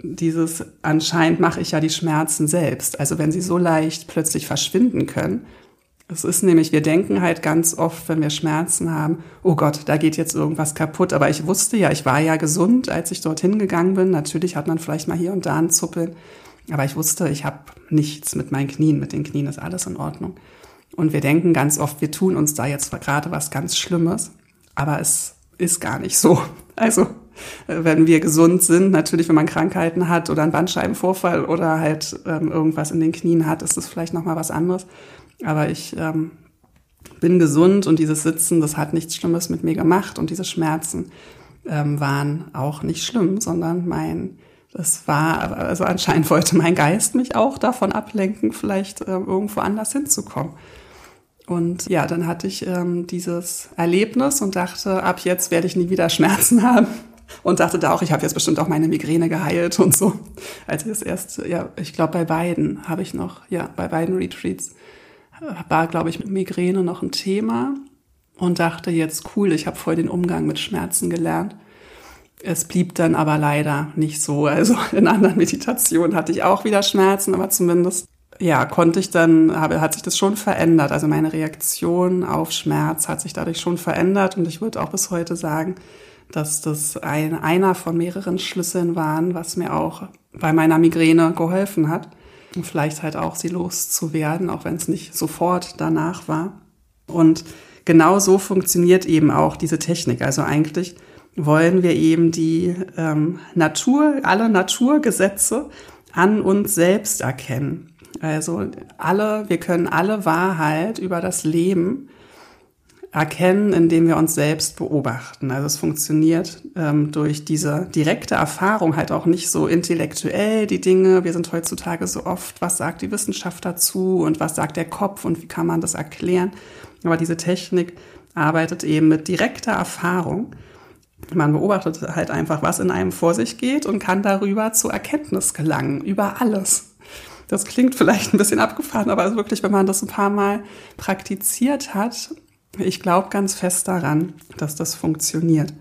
dieses, anscheinend mache ich ja die Schmerzen selbst. Also wenn sie so leicht plötzlich verschwinden können. Es ist nämlich, wir denken halt ganz oft, wenn wir Schmerzen haben, oh Gott, da geht jetzt irgendwas kaputt. Aber ich wusste ja, ich war ja gesund, als ich dorthin gegangen bin. Natürlich hat man vielleicht mal hier und da ein Zuppeln. Aber ich wusste, ich habe nichts mit meinen Knien. Mit den Knien ist alles in Ordnung. Und wir denken ganz oft, wir tun uns da jetzt gerade was ganz Schlimmes. Aber es ist gar nicht so. Also, äh, wenn wir gesund sind, natürlich, wenn man Krankheiten hat oder einen Bandscheibenvorfall oder halt ähm, irgendwas in den Knien hat, ist das vielleicht nochmal was anderes. Aber ich ähm, bin gesund und dieses Sitzen, das hat nichts Schlimmes mit mir gemacht und diese Schmerzen ähm, waren auch nicht schlimm, sondern mein, das war, also anscheinend wollte mein Geist mich auch davon ablenken, vielleicht äh, irgendwo anders hinzukommen. Und ja, dann hatte ich ähm, dieses Erlebnis und dachte, ab jetzt werde ich nie wieder Schmerzen haben. Und dachte da auch, ich habe jetzt bestimmt auch meine Migräne geheilt und so. Als ich das erste, ja, ich glaube bei beiden habe ich noch, ja, bei beiden Retreats war, glaube ich, mit Migräne noch ein Thema und dachte jetzt, cool, ich habe voll den Umgang mit Schmerzen gelernt. Es blieb dann aber leider nicht so. Also in anderen Meditationen hatte ich auch wieder Schmerzen, aber zumindest ja, konnte ich dann, habe, hat sich das schon verändert. Also meine Reaktion auf Schmerz hat sich dadurch schon verändert und ich würde auch bis heute sagen, dass das ein, einer von mehreren Schlüsseln waren, was mir auch bei meiner Migräne geholfen hat. Und vielleicht halt auch sie loszuwerden, auch wenn es nicht sofort danach war. Und genau so funktioniert eben auch diese Technik. Also eigentlich wollen wir eben die ähm, Natur, alle Naturgesetze an uns selbst erkennen. Also alle, wir können alle Wahrheit über das Leben erkennen, indem wir uns selbst beobachten. Also es funktioniert ähm, durch diese direkte Erfahrung halt auch nicht so intellektuell die Dinge. Wir sind heutzutage so oft, was sagt die Wissenschaft dazu und was sagt der Kopf und wie kann man das erklären. Aber diese Technik arbeitet eben mit direkter Erfahrung. Man beobachtet halt einfach, was in einem vor sich geht und kann darüber zur Erkenntnis gelangen, über alles. Das klingt vielleicht ein bisschen abgefahren, aber wirklich, wenn man das ein paar Mal praktiziert hat, ich glaube ganz fest daran, dass das funktioniert.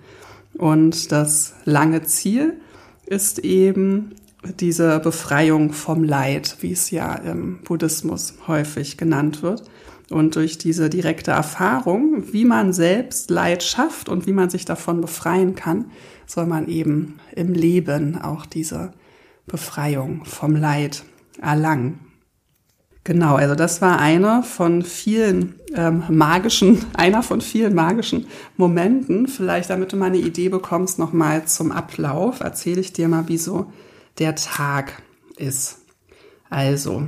Und das lange Ziel ist eben diese Befreiung vom Leid, wie es ja im Buddhismus häufig genannt wird. Und durch diese direkte Erfahrung, wie man selbst Leid schafft und wie man sich davon befreien kann, soll man eben im Leben auch diese Befreiung vom Leid erlangen. Genau, also das war einer von vielen ähm, magischen, einer von vielen magischen Momenten. Vielleicht, damit du mal eine Idee bekommst, nochmal zum Ablauf, erzähle ich dir mal, wie so der Tag ist. Also,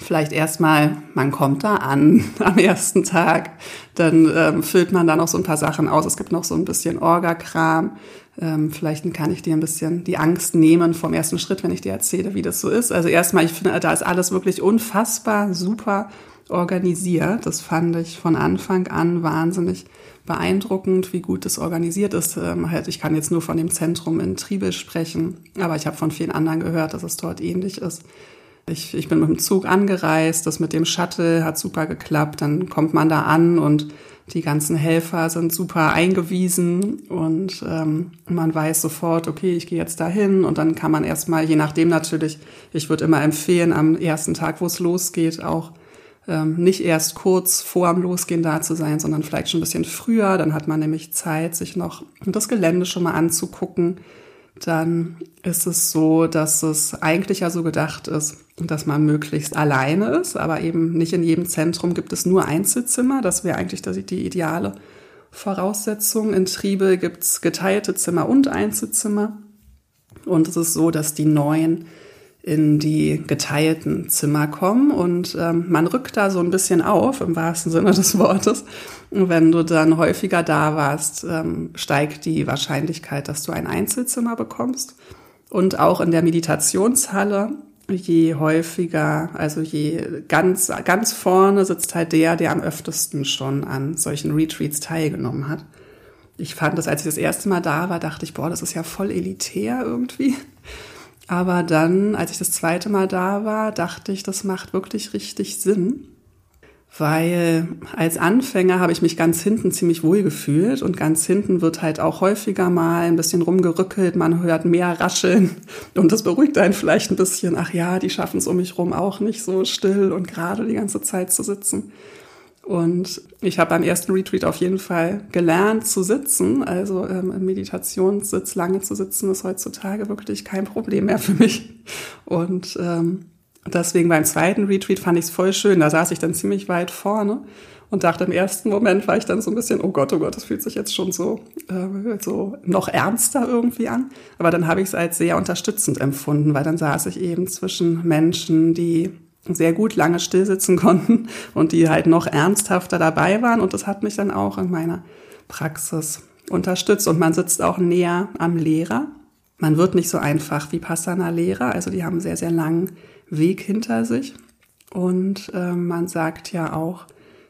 vielleicht erstmal, man kommt da an am ersten Tag, dann ähm, füllt man da noch so ein paar Sachen aus. Es gibt noch so ein bisschen Orga-Kram. Ähm, vielleicht kann ich dir ein bisschen die Angst nehmen vom ersten Schritt, wenn ich dir erzähle, wie das so ist. Also erstmal, ich finde, da ist alles wirklich unfassbar super organisiert. Das fand ich von Anfang an wahnsinnig beeindruckend, wie gut das organisiert ist. Ähm, halt, ich kann jetzt nur von dem Zentrum in Triebel sprechen, aber ich habe von vielen anderen gehört, dass es dort ähnlich ist. Ich, ich bin mit dem Zug angereist, das mit dem Shuttle hat super geklappt, dann kommt man da an und die ganzen Helfer sind super eingewiesen und ähm, man weiß sofort, okay, ich gehe jetzt dahin und dann kann man erstmal, je nachdem natürlich, ich würde immer empfehlen, am ersten Tag, wo es losgeht, auch ähm, nicht erst kurz vor dem Losgehen da zu sein, sondern vielleicht schon ein bisschen früher. Dann hat man nämlich Zeit, sich noch das Gelände schon mal anzugucken. Dann ist es so, dass es eigentlich ja so gedacht ist, dass man möglichst alleine ist, aber eben nicht in jedem Zentrum gibt es nur Einzelzimmer. Das wäre eigentlich die ideale Voraussetzung. In Triebe gibt es geteilte Zimmer und Einzelzimmer. Und es ist so, dass die neuen in die geteilten Zimmer kommen und ähm, man rückt da so ein bisschen auf, im wahrsten Sinne des Wortes. Und wenn du dann häufiger da warst, ähm, steigt die Wahrscheinlichkeit, dass du ein Einzelzimmer bekommst. Und auch in der Meditationshalle, je häufiger, also je ganz, ganz vorne sitzt halt der, der am öftesten schon an solchen Retreats teilgenommen hat. Ich fand das, als ich das erste Mal da war, dachte ich, boah, das ist ja voll elitär irgendwie. Aber dann, als ich das zweite Mal da war, dachte ich, das macht wirklich richtig Sinn. Weil als Anfänger habe ich mich ganz hinten ziemlich wohl gefühlt und ganz hinten wird halt auch häufiger mal ein bisschen rumgerückelt, man hört mehr rascheln und das beruhigt einen vielleicht ein bisschen. Ach ja, die schaffen es um mich rum auch nicht so still und gerade die ganze Zeit zu sitzen. Und ich habe beim ersten Retreat auf jeden Fall gelernt zu sitzen. Also ähm, im Meditationssitz lange zu sitzen ist heutzutage wirklich kein Problem mehr für mich. Und ähm, deswegen beim zweiten Retreat fand ich es voll schön. Da saß ich dann ziemlich weit vorne und dachte im ersten Moment war ich dann so ein bisschen, oh Gott, oh Gott, das fühlt sich jetzt schon so, äh, so noch ernster irgendwie an. Aber dann habe ich es als sehr unterstützend empfunden, weil dann saß ich eben zwischen Menschen, die sehr gut lange stillsitzen konnten und die halt noch ernsthafter dabei waren. Und das hat mich dann auch in meiner Praxis unterstützt. Und man sitzt auch näher am Lehrer. Man wird nicht so einfach wie Passana-Lehrer. Also die haben einen sehr, sehr langen Weg hinter sich. Und äh, man sagt ja auch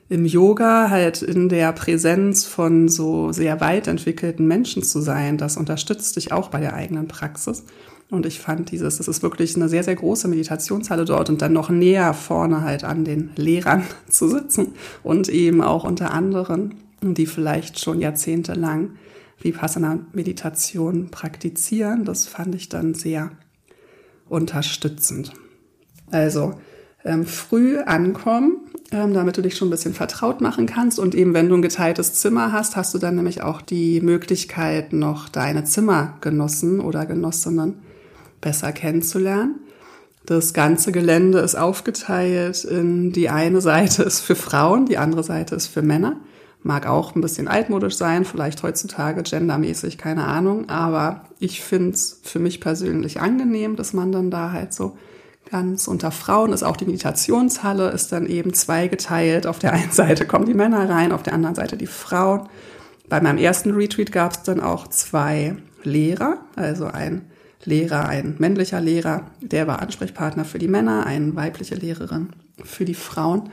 im Yoga halt in der Präsenz von so sehr weit entwickelten Menschen zu sein. Das unterstützt dich auch bei der eigenen Praxis. Und ich fand dieses, das ist wirklich eine sehr, sehr große Meditationshalle dort und dann noch näher vorne halt an den Lehrern zu sitzen und eben auch unter anderen, die vielleicht schon jahrzehntelang Vipassana-Meditation praktizieren. Das fand ich dann sehr unterstützend. Also ähm, früh ankommen, ähm, damit du dich schon ein bisschen vertraut machen kannst. Und eben, wenn du ein geteiltes Zimmer hast, hast du dann nämlich auch die Möglichkeit, noch deine Zimmergenossen oder Genossinnen besser kennenzulernen. Das ganze Gelände ist aufgeteilt in die eine Seite ist für Frauen, die andere Seite ist für Männer. Mag auch ein bisschen altmodisch sein, vielleicht heutzutage gendermäßig, keine Ahnung. Aber ich finde es für mich persönlich angenehm, dass man dann da halt so ganz unter Frauen ist. Auch die Meditationshalle ist dann eben zweigeteilt. Auf der einen Seite kommen die Männer rein, auf der anderen Seite die Frauen. Bei meinem ersten Retreat gab es dann auch zwei Lehrer, also ein Lehrer, ein männlicher Lehrer, der war Ansprechpartner für die Männer, eine weibliche Lehrerin für die Frauen.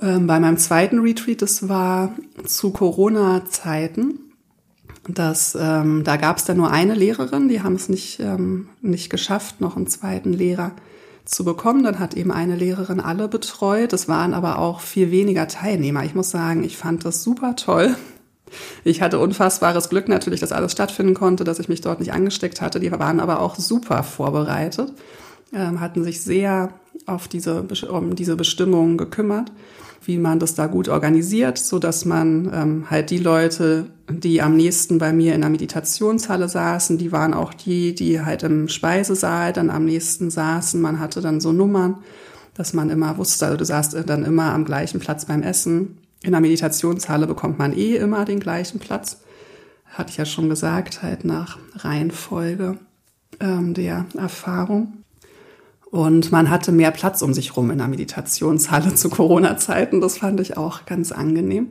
Ähm, bei meinem zweiten Retreat, das war zu Corona-Zeiten, ähm, da gab es dann nur eine Lehrerin, die haben es nicht, ähm, nicht geschafft, noch einen zweiten Lehrer zu bekommen. Dann hat eben eine Lehrerin alle betreut. Es waren aber auch viel weniger Teilnehmer. Ich muss sagen, ich fand das super toll, ich hatte unfassbares Glück natürlich, dass alles stattfinden konnte, dass ich mich dort nicht angesteckt hatte. Die waren aber auch super vorbereitet, ähm, hatten sich sehr auf diese, um diese Bestimmungen gekümmert, wie man das da gut organisiert, so dass man ähm, halt die Leute, die am nächsten bei mir in der Meditationshalle saßen, die waren auch die, die halt im Speisesaal dann am nächsten saßen. Man hatte dann so Nummern, dass man immer wusste, also du saßt dann immer am gleichen Platz beim Essen. In der Meditationshalle bekommt man eh immer den gleichen Platz. Hatte ich ja schon gesagt, halt nach Reihenfolge ähm, der Erfahrung. Und man hatte mehr Platz um sich rum in der Meditationshalle zu Corona-Zeiten. Das fand ich auch ganz angenehm.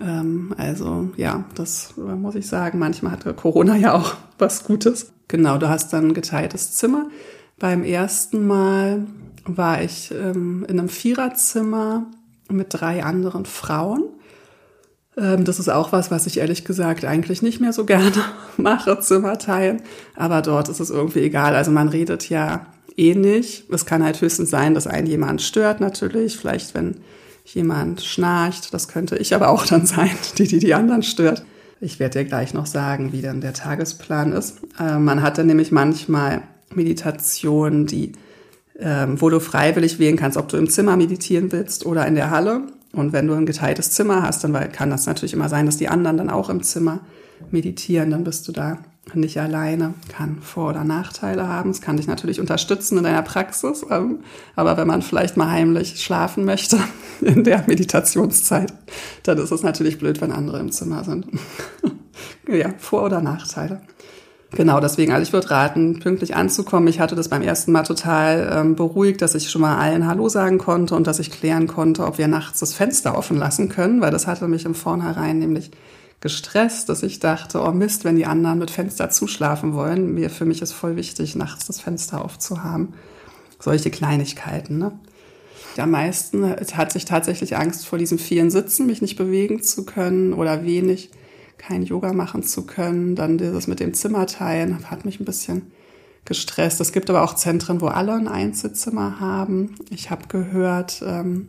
Ähm, also ja, das äh, muss ich sagen. Manchmal hatte Corona ja auch was Gutes. Genau, du hast dann geteiltes Zimmer. Beim ersten Mal war ich ähm, in einem Viererzimmer mit drei anderen Frauen. Ähm, das ist auch was, was ich ehrlich gesagt eigentlich nicht mehr so gerne mache, Zimmer teilen. Aber dort ist es irgendwie egal. Also man redet ja ähnlich. Es kann halt höchstens sein, dass einen jemand stört natürlich. Vielleicht, wenn jemand schnarcht. Das könnte ich aber auch dann sein, die, die die anderen stört. Ich werde dir gleich noch sagen, wie dann der Tagesplan ist. Äh, man hat dann nämlich manchmal Meditationen, die, äh, wo du freiwillig wählen kannst, ob du im Zimmer meditieren willst oder in der Halle. Und wenn du ein geteiltes Zimmer hast, dann kann das natürlich immer sein, dass die anderen dann auch im Zimmer meditieren. Dann bist du da nicht alleine, kann Vor- oder Nachteile haben. Es kann dich natürlich unterstützen in deiner Praxis, ähm, aber wenn man vielleicht mal heimlich schlafen möchte in der Meditationszeit, dann ist es natürlich blöd, wenn andere im Zimmer sind. ja, Vor- oder Nachteile. Genau, deswegen, also ich würde raten, pünktlich anzukommen. Ich hatte das beim ersten Mal total ähm, beruhigt, dass ich schon mal allen Hallo sagen konnte und dass ich klären konnte, ob wir nachts das Fenster offen lassen können, weil das hatte mich im Vornherein nämlich gestresst, dass ich dachte, oh Mist, wenn die anderen mit Fenster zuschlafen wollen, mir für mich ist voll wichtig, nachts das Fenster aufzuhaben. Solche Kleinigkeiten, ne? Am meisten hatte ich tatsächlich Angst vor diesem vielen Sitzen, mich nicht bewegen zu können oder wenig, kein Yoga machen zu können. Dann dieses mit dem Zimmer teilen hat mich ein bisschen gestresst. Es gibt aber auch Zentren, wo alle ein Einzelzimmer haben. Ich habe gehört, ähm,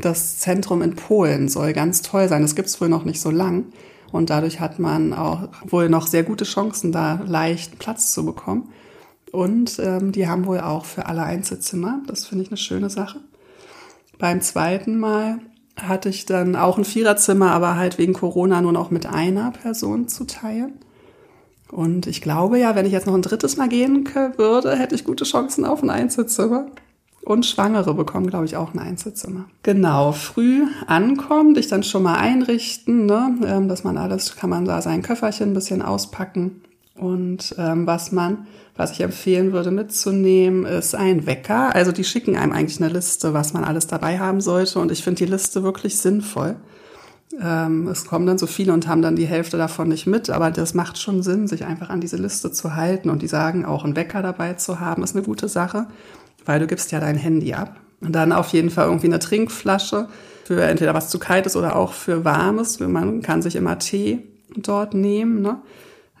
das Zentrum in Polen soll ganz toll sein. Das gibt es wohl noch nicht so lang. Und dadurch hat man auch wohl noch sehr gute Chancen, da leicht Platz zu bekommen. Und ähm, die haben wohl auch für alle Einzelzimmer. Das finde ich eine schöne Sache. Beim zweiten Mal hatte ich dann auch ein Viererzimmer, aber halt wegen Corona nur noch mit einer Person zu teilen. Und ich glaube ja, wenn ich jetzt noch ein drittes Mal gehen würde, hätte ich gute Chancen auf ein Einzelzimmer. Und Schwangere bekommen, glaube ich, auch ein Einzelzimmer. Genau, früh ankommen, dich dann schon mal einrichten, ne? Ähm, dass man alles, kann man da sein Köfferchen ein bisschen auspacken. Und ähm, was man, was ich empfehlen würde mitzunehmen, ist ein Wecker. Also die schicken einem eigentlich eine Liste, was man alles dabei haben sollte. Und ich finde die Liste wirklich sinnvoll. Ähm, es kommen dann so viele und haben dann die Hälfte davon nicht mit, aber das macht schon Sinn, sich einfach an diese Liste zu halten. Und die sagen, auch einen Wecker dabei zu haben, ist eine gute Sache weil du gibst ja dein Handy ab. Und dann auf jeden Fall irgendwie eine Trinkflasche für entweder was zu kaltes oder auch für warmes. Man kann sich immer Tee dort nehmen. Ne?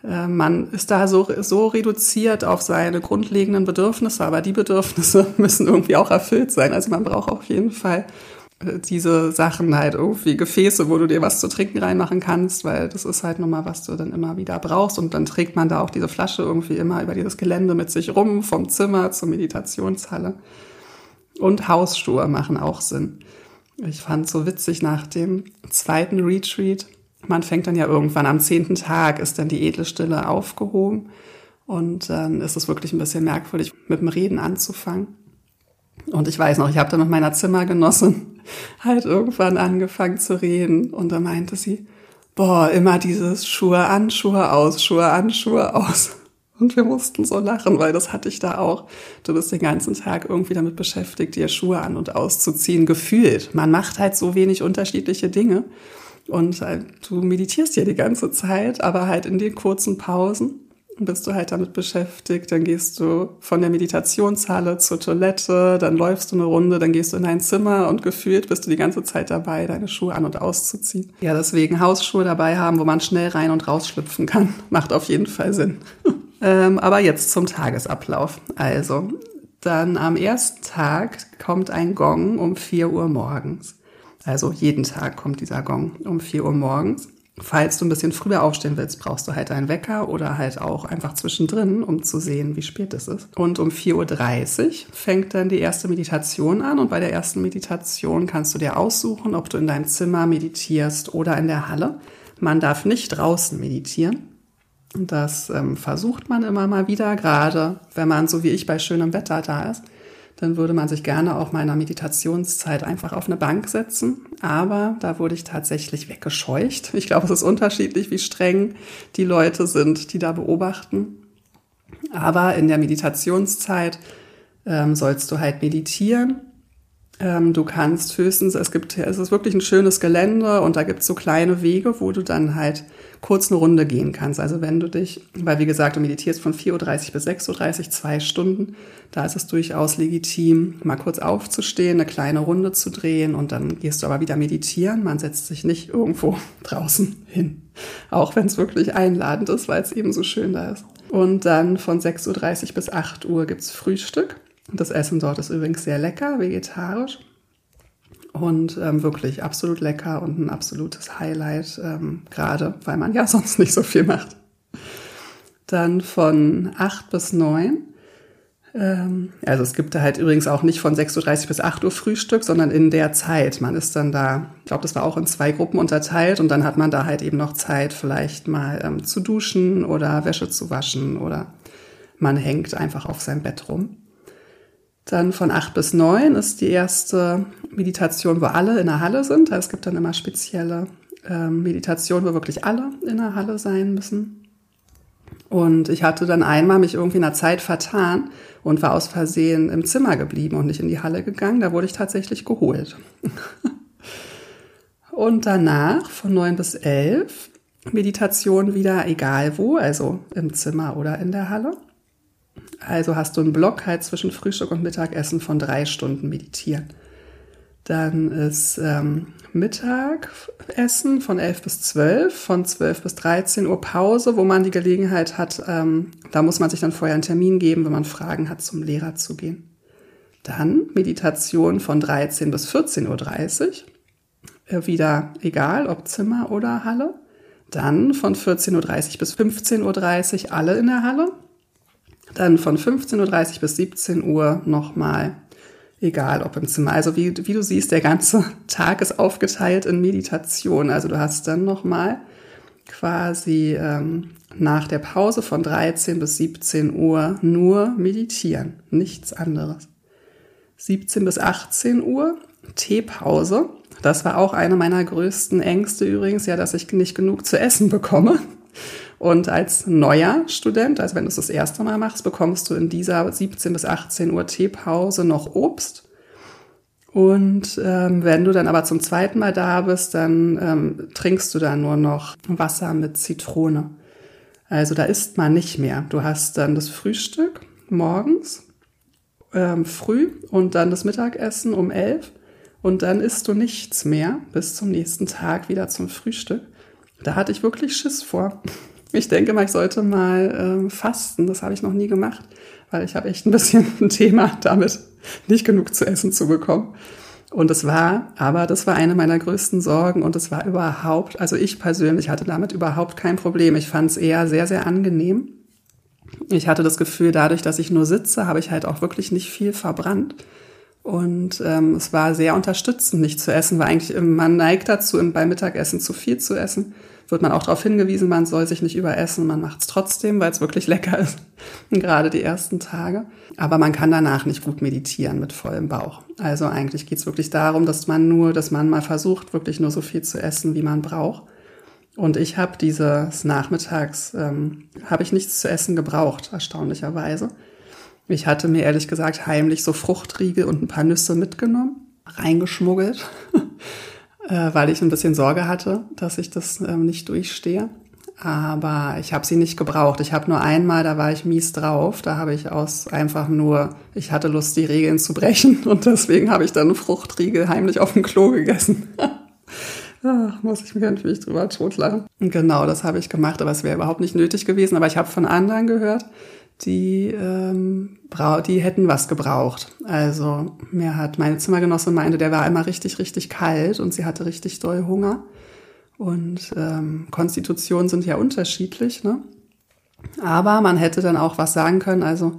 Äh, man ist da so, so reduziert auf seine grundlegenden Bedürfnisse, aber die Bedürfnisse müssen irgendwie auch erfüllt sein. Also man braucht auf jeden Fall äh, diese Sachen halt irgendwie Gefäße, wo du dir was zu trinken reinmachen kannst, weil das ist halt nochmal, was du dann immer wieder brauchst. Und dann trägt man da auch diese Flasche irgendwie immer über dieses Gelände mit sich rum, vom Zimmer zur Meditationshalle. Und Hausschuhe machen auch Sinn. Ich fand so witzig nach dem zweiten Retreat. Man fängt dann ja irgendwann am zehnten Tag, ist dann die edle Stille aufgehoben. Und dann ist es wirklich ein bisschen merkwürdig, mit dem Reden anzufangen. Und ich weiß noch, ich habe da mit meiner Zimmergenossin halt irgendwann angefangen zu reden und da meinte sie, boah, immer dieses Schuhe an, Schuhe aus, Schuhe an, Schuhe aus. Und wir mussten so lachen, weil das hatte ich da auch. Du bist den ganzen Tag irgendwie damit beschäftigt, dir Schuhe an und auszuziehen, gefühlt. Man macht halt so wenig unterschiedliche Dinge. Und halt, du meditierst ja die ganze Zeit, aber halt in den kurzen Pausen bist du halt damit beschäftigt, dann gehst du von der Meditationshalle zur Toilette, dann läufst du eine Runde, dann gehst du in dein Zimmer und gefühlt bist du die ganze Zeit dabei, deine Schuhe an und auszuziehen. Ja, deswegen Hausschuhe dabei haben, wo man schnell rein und rausschlüpfen kann, macht auf jeden Fall Sinn. ähm, aber jetzt zum Tagesablauf. Also, dann am ersten Tag kommt ein Gong um 4 Uhr morgens. Also jeden Tag kommt dieser Gong um 4 Uhr morgens. Falls du ein bisschen früher aufstehen willst, brauchst du halt einen Wecker oder halt auch einfach zwischendrin, um zu sehen, wie spät es ist. Und um 4.30 Uhr fängt dann die erste Meditation an und bei der ersten Meditation kannst du dir aussuchen, ob du in deinem Zimmer meditierst oder in der Halle. Man darf nicht draußen meditieren. Das ähm, versucht man immer mal wieder, gerade wenn man so wie ich bei schönem Wetter da ist dann würde man sich gerne auch meiner Meditationszeit einfach auf eine Bank setzen. Aber da wurde ich tatsächlich weggescheucht. Ich glaube, es ist unterschiedlich, wie streng die Leute sind, die da beobachten. Aber in der Meditationszeit ähm, sollst du halt meditieren ähm, du kannst höchstens, es gibt, es ist wirklich ein schönes Gelände und da gibt es so kleine Wege, wo du dann halt kurz eine Runde gehen kannst. Also wenn du dich, weil wie gesagt, du meditierst von 4.30 Uhr bis 6.30 Uhr, zwei Stunden, da ist es durchaus legitim, mal kurz aufzustehen, eine kleine Runde zu drehen und dann gehst du aber wieder meditieren. Man setzt sich nicht irgendwo draußen hin. Auch wenn es wirklich einladend ist, weil es eben so schön da ist. Und dann von 6.30 Uhr bis 8 Uhr gibt's Frühstück. Das Essen dort ist übrigens sehr lecker, vegetarisch und ähm, wirklich absolut lecker und ein absolutes Highlight, ähm, gerade weil man ja sonst nicht so viel macht. Dann von acht bis neun. Ähm, also es gibt da halt übrigens auch nicht von 6.30 Uhr bis 8 Uhr Frühstück, sondern in der Zeit. Man ist dann da, ich glaube, das war auch in zwei Gruppen unterteilt und dann hat man da halt eben noch Zeit, vielleicht mal ähm, zu duschen oder Wäsche zu waschen oder man hängt einfach auf seinem Bett rum. Dann von acht bis neun ist die erste Meditation, wo alle in der Halle sind. Es gibt dann immer spezielle äh, Meditationen, wo wirklich alle in der Halle sein müssen. Und ich hatte dann einmal mich irgendwie in der Zeit vertan und war aus Versehen im Zimmer geblieben und nicht in die Halle gegangen. Da wurde ich tatsächlich geholt. und danach von neun bis elf Meditation wieder egal wo, also im Zimmer oder in der Halle. Also hast du einen Block halt zwischen Frühstück und Mittagessen von drei Stunden meditieren. Dann ist ähm, Mittagessen von 11 bis 12, von 12 bis 13 Uhr Pause, wo man die Gelegenheit hat, ähm, da muss man sich dann vorher einen Termin geben, wenn man Fragen hat, zum Lehrer zu gehen. Dann Meditation von 13 bis 14.30 Uhr. Äh, wieder egal, ob Zimmer oder Halle. Dann von 14.30 Uhr bis 15.30 Uhr alle in der Halle. Dann von 15.30 Uhr bis 17 Uhr nochmal, egal ob im Zimmer. Also wie, wie du siehst, der ganze Tag ist aufgeteilt in Meditation. Also du hast dann nochmal quasi ähm, nach der Pause von 13 bis 17 Uhr nur meditieren, nichts anderes. 17 bis 18 Uhr Teepause. Das war auch eine meiner größten Ängste übrigens, ja, dass ich nicht genug zu essen bekomme. Und als neuer Student, also wenn du es das erste Mal machst, bekommst du in dieser 17 bis 18 Uhr Teepause noch Obst. Und ähm, wenn du dann aber zum zweiten Mal da bist, dann ähm, trinkst du dann nur noch Wasser mit Zitrone. Also da isst man nicht mehr. Du hast dann das Frühstück morgens ähm, früh und dann das Mittagessen um elf und dann isst du nichts mehr bis zum nächsten Tag wieder zum Frühstück. Da hatte ich wirklich Schiss vor. Ich denke mal, ich sollte mal äh, fasten. Das habe ich noch nie gemacht, weil ich habe echt ein bisschen ein Thema damit, nicht genug zu essen zu bekommen. Und es war, aber das war eine meiner größten Sorgen und es war überhaupt, also ich persönlich hatte damit überhaupt kein Problem. Ich fand es eher sehr, sehr angenehm. Ich hatte das Gefühl, dadurch, dass ich nur sitze, habe ich halt auch wirklich nicht viel verbrannt. Und ähm, es war sehr unterstützend, nicht zu essen, weil eigentlich man neigt dazu, beim Mittagessen zu viel zu essen wird man auch darauf hingewiesen, man soll sich nicht überessen. Man macht es trotzdem, weil es wirklich lecker ist. Gerade die ersten Tage. Aber man kann danach nicht gut meditieren mit vollem Bauch. Also eigentlich geht es wirklich darum, dass man nur, dass man mal versucht, wirklich nur so viel zu essen, wie man braucht. Und ich habe dieses Nachmittags, ähm, habe ich nichts zu essen gebraucht, erstaunlicherweise. Ich hatte mir ehrlich gesagt heimlich so Fruchtriegel und ein paar Nüsse mitgenommen, reingeschmuggelt. äh, weil ich ein bisschen Sorge hatte, dass ich das ähm, nicht durchstehe. Aber ich habe sie nicht gebraucht. Ich habe nur einmal, da war ich mies drauf. Da habe ich aus einfach nur, ich hatte Lust, die Regeln zu brechen. Und deswegen habe ich dann Fruchtriegel heimlich auf dem Klo gegessen. Ach, muss ich mich natürlich drüber totlachen. Genau, das habe ich gemacht, aber es wäre überhaupt nicht nötig gewesen. Aber ich habe von anderen gehört, die, ähm, die hätten was gebraucht. Also mir hat meine Zimmergenossin meinte, der war einmal richtig, richtig kalt und sie hatte richtig doll Hunger. Und ähm, Konstitutionen sind ja unterschiedlich, ne? Aber man hätte dann auch was sagen können. Also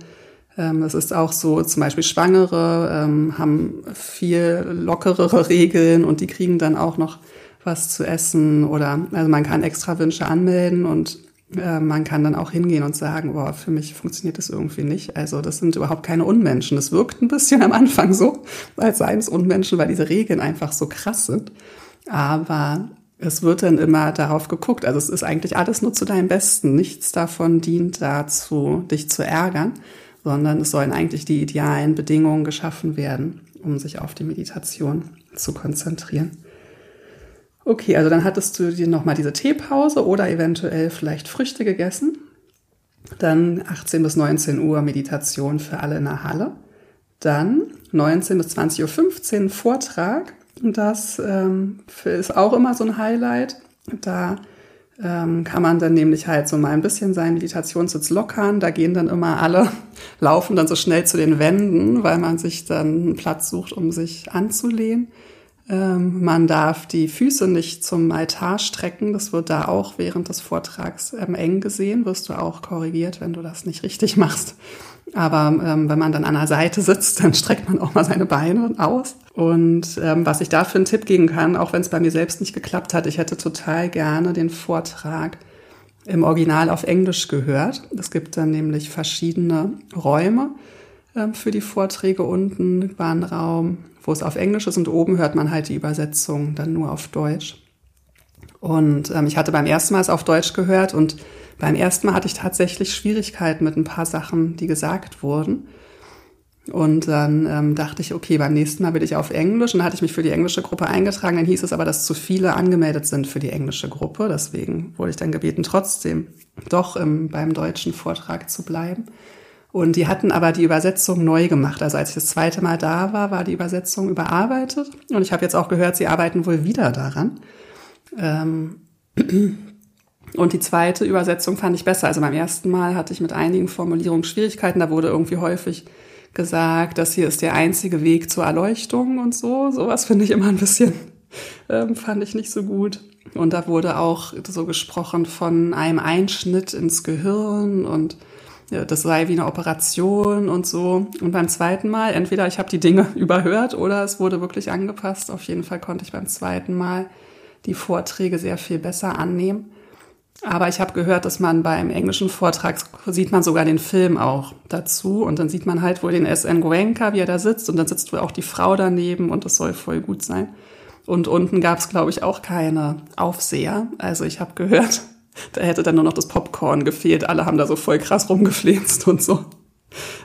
ähm, es ist auch so, zum Beispiel Schwangere ähm, haben viel lockerere Regeln und die kriegen dann auch noch was zu essen oder also man kann extra Wünsche anmelden und äh, man kann dann auch hingehen und sagen, boah, für mich funktioniert das irgendwie nicht. Also das sind überhaupt keine Unmenschen. Das wirkt ein bisschen am Anfang so, als seien es Unmenschen, weil diese Regeln einfach so krass sind. Aber es wird dann immer darauf geguckt. Also es ist eigentlich alles nur zu deinem Besten. Nichts davon dient dazu, dich zu ärgern, sondern es sollen eigentlich die idealen Bedingungen geschaffen werden, um sich auf die Meditation zu konzentrieren. Okay, also dann hattest du dir nochmal diese Teepause oder eventuell vielleicht Früchte gegessen. Dann 18 bis 19 Uhr Meditation für alle in der Halle. Dann 19 bis 20.15 Uhr Vortrag. Das ähm, ist auch immer so ein Highlight. Da ähm, kann man dann nämlich halt so mal ein bisschen seinen Meditationssitz lockern. Da gehen dann immer alle, laufen dann so schnell zu den Wänden, weil man sich dann einen Platz sucht, um sich anzulehnen. Ähm, man darf die Füße nicht zum Altar strecken. Das wird da auch während des Vortrags ähm, eng gesehen. Wirst du auch korrigiert, wenn du das nicht richtig machst. Aber ähm, wenn man dann an der Seite sitzt, dann streckt man auch mal seine Beine aus. Und ähm, was ich da für einen Tipp geben kann, auch wenn es bei mir selbst nicht geklappt hat, ich hätte total gerne den Vortrag im Original auf Englisch gehört. Es gibt dann nämlich verschiedene Räume ähm, für die Vorträge. Unten war ein Raum, wo es auf Englisch ist und oben hört man halt die Übersetzung dann nur auf Deutsch. Und ähm, ich hatte beim ersten Mal es auf Deutsch gehört und beim ersten Mal hatte ich tatsächlich Schwierigkeiten mit ein paar Sachen, die gesagt wurden. Und dann ähm, dachte ich, okay, beim nächsten Mal will ich auf Englisch. Und dann hatte ich mich für die englische Gruppe eingetragen. Dann hieß es aber, dass zu viele angemeldet sind für die englische Gruppe. Deswegen wurde ich dann gebeten, trotzdem doch im, beim deutschen Vortrag zu bleiben. Und die hatten aber die Übersetzung neu gemacht. Also als ich das zweite Mal da war, war die Übersetzung überarbeitet. Und ich habe jetzt auch gehört, sie arbeiten wohl wieder daran. Ähm und die zweite Übersetzung fand ich besser. Also beim ersten Mal hatte ich mit einigen Formulierungen Schwierigkeiten. Da wurde irgendwie häufig gesagt, das hier ist der einzige Weg zur Erleuchtung und so. Sowas finde ich immer ein bisschen, ähm, fand ich nicht so gut. Und da wurde auch so gesprochen von einem Einschnitt ins Gehirn und das sei wie eine Operation und so. Und beim zweiten Mal, entweder ich habe die Dinge überhört oder es wurde wirklich angepasst. Auf jeden Fall konnte ich beim zweiten Mal die Vorträge sehr viel besser annehmen. Aber ich habe gehört, dass man beim englischen Vortrag sieht man sogar den Film auch dazu und dann sieht man halt wohl den SN Goenka, wie er da sitzt und dann sitzt wohl auch die Frau daneben und das soll voll gut sein. Und unten gab es, glaube ich, auch keine Aufseher. Also ich habe gehört, da hätte dann nur noch das Popcorn gefehlt. Alle haben da so voll krass rumgeflinzt und so.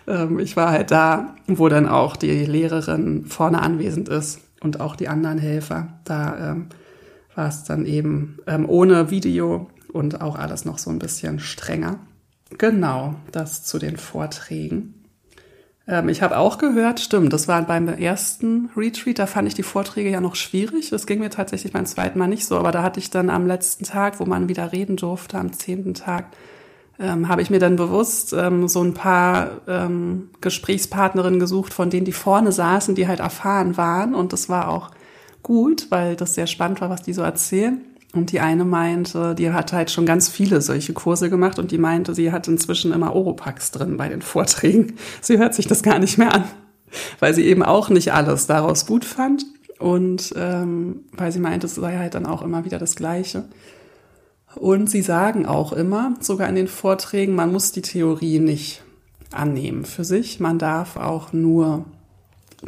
Ähm, ich war halt da, wo dann auch die Lehrerin vorne anwesend ist und auch die anderen Helfer. Da ähm, war es dann eben ähm, ohne Video und auch alles noch so ein bisschen strenger. Genau, das zu den Vorträgen. Ähm, ich habe auch gehört, stimmt, das war beim ersten Retreat, da fand ich die Vorträge ja noch schwierig. Das ging mir tatsächlich beim zweiten Mal nicht so, aber da hatte ich dann am letzten Tag, wo man wieder reden durfte, am zehnten Tag, ähm, habe ich mir dann bewusst ähm, so ein paar ähm, Gesprächspartnerinnen gesucht, von denen die vorne saßen, die halt erfahren waren. Und das war auch gut, weil das sehr spannend war, was die so erzählen. Und die eine meinte, die hat halt schon ganz viele solche Kurse gemacht und die meinte, sie hat inzwischen immer Oropax drin bei den Vorträgen. Sie hört sich das gar nicht mehr an, weil sie eben auch nicht alles daraus gut fand und ähm, weil sie meinte, es sei halt dann auch immer wieder das Gleiche. Und sie sagen auch immer, sogar in den Vorträgen, man muss die Theorie nicht annehmen für sich, man darf auch nur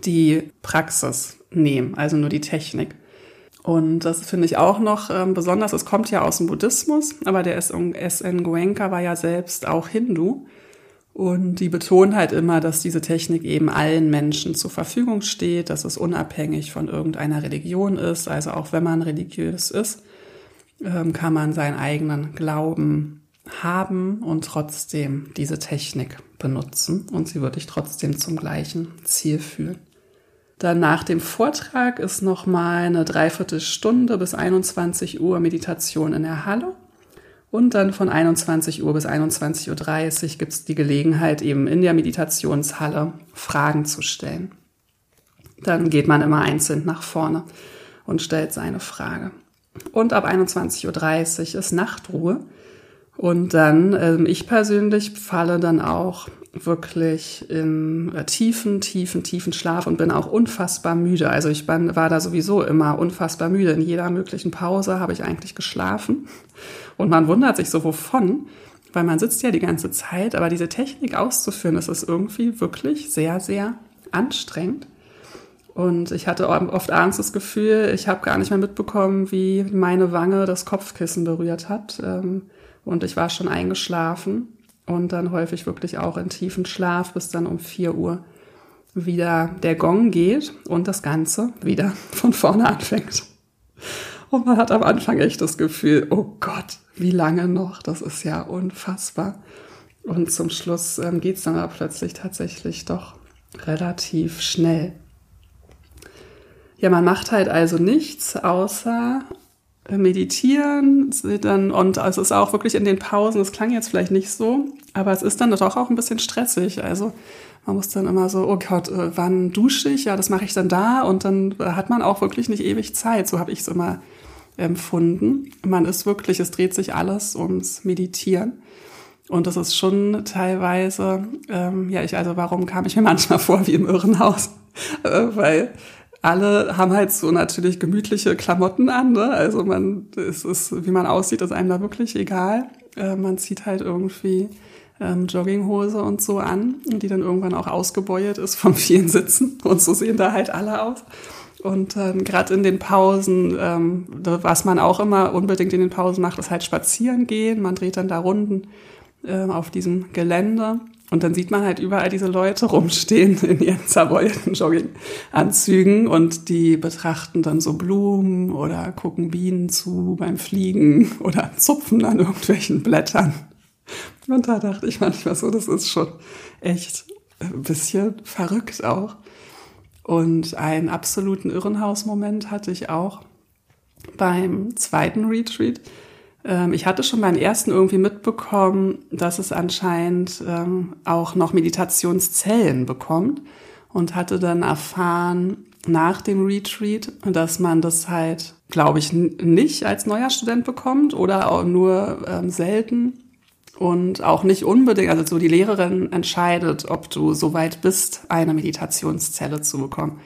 die Praxis nehmen, also nur die Technik. Und das finde ich auch noch ähm, besonders. Es kommt ja aus dem Buddhismus, aber der S.N. Goenka war ja selbst auch Hindu. Und die betonen halt immer, dass diese Technik eben allen Menschen zur Verfügung steht, dass es unabhängig von irgendeiner Religion ist. Also auch wenn man religiös ist, ähm, kann man seinen eigenen Glauben haben und trotzdem diese Technik benutzen. Und sie wird dich trotzdem zum gleichen Ziel führen. Dann nach dem Vortrag ist noch mal eine Dreiviertelstunde bis 21 Uhr Meditation in der Halle. Und dann von 21 Uhr bis 21.30 Uhr gibt es die Gelegenheit, eben in der Meditationshalle Fragen zu stellen. Dann geht man immer einzeln nach vorne und stellt seine Frage. und ab 21.30 Uhr ist Nachtruhe. Und dann, ähm, ich persönlich falle dann auch wirklich in äh, tiefen, tiefen, tiefen Schlaf und bin auch unfassbar müde. Also ich bin, war da sowieso immer unfassbar müde. In jeder möglichen Pause habe ich eigentlich geschlafen. Und man wundert sich so, wovon, weil man sitzt ja die ganze Zeit, aber diese Technik auszuführen, das ist irgendwie wirklich sehr, sehr anstrengend. Und ich hatte oft abends das Gefühl, ich habe gar nicht mehr mitbekommen, wie meine Wange das Kopfkissen berührt hat. Ähm, und ich war schon eingeschlafen und dann häufig wirklich auch in tiefen Schlaf, bis dann um 4 Uhr wieder der Gong geht und das Ganze wieder von vorne anfängt. Und man hat am Anfang echt das Gefühl, oh Gott, wie lange noch? Das ist ja unfassbar. Und zum Schluss ähm, geht es dann aber plötzlich tatsächlich doch relativ schnell. Ja, man macht halt also nichts außer meditieren dann und es ist auch wirklich in den Pausen, das klang jetzt vielleicht nicht so, aber es ist dann doch auch ein bisschen stressig. Also man muss dann immer so, oh Gott, äh, wann dusche ich? Ja, das mache ich dann da und dann hat man auch wirklich nicht ewig Zeit. So habe ich es immer empfunden. Man ist wirklich, es dreht sich alles ums Meditieren. Und das ist schon teilweise, ähm, ja, ich, also warum kam ich mir manchmal vor wie im Irrenhaus? äh, weil alle haben halt so natürlich gemütliche Klamotten an, ne? Also man, es ist, wie man aussieht, ist einem da wirklich egal. Äh, man zieht halt irgendwie ähm, Jogginghose und so an, die dann irgendwann auch ausgebeuert ist vom vielen Sitzen. Und so sehen da halt alle aus. Und ähm, gerade in den Pausen, ähm, was man auch immer unbedingt in den Pausen macht, ist halt spazieren gehen. Man dreht dann da Runden äh, auf diesem Gelände. Und dann sieht man halt überall diese Leute rumstehen in ihren zerbeulten Jogginganzügen und die betrachten dann so Blumen oder gucken Bienen zu beim Fliegen oder zupfen an irgendwelchen Blättern. Und da dachte ich manchmal so, das ist schon echt ein bisschen verrückt auch. Und einen absoluten Irrenhausmoment hatte ich auch beim zweiten Retreat ich hatte schon beim ersten irgendwie mitbekommen, dass es anscheinend ähm, auch noch Meditationszellen bekommt und hatte dann erfahren nach dem Retreat, dass man das halt, glaube ich, nicht als neuer Student bekommt oder auch nur ähm, selten und auch nicht unbedingt, also so die Lehrerin entscheidet, ob du so weit bist, eine Meditationszelle zu bekommen.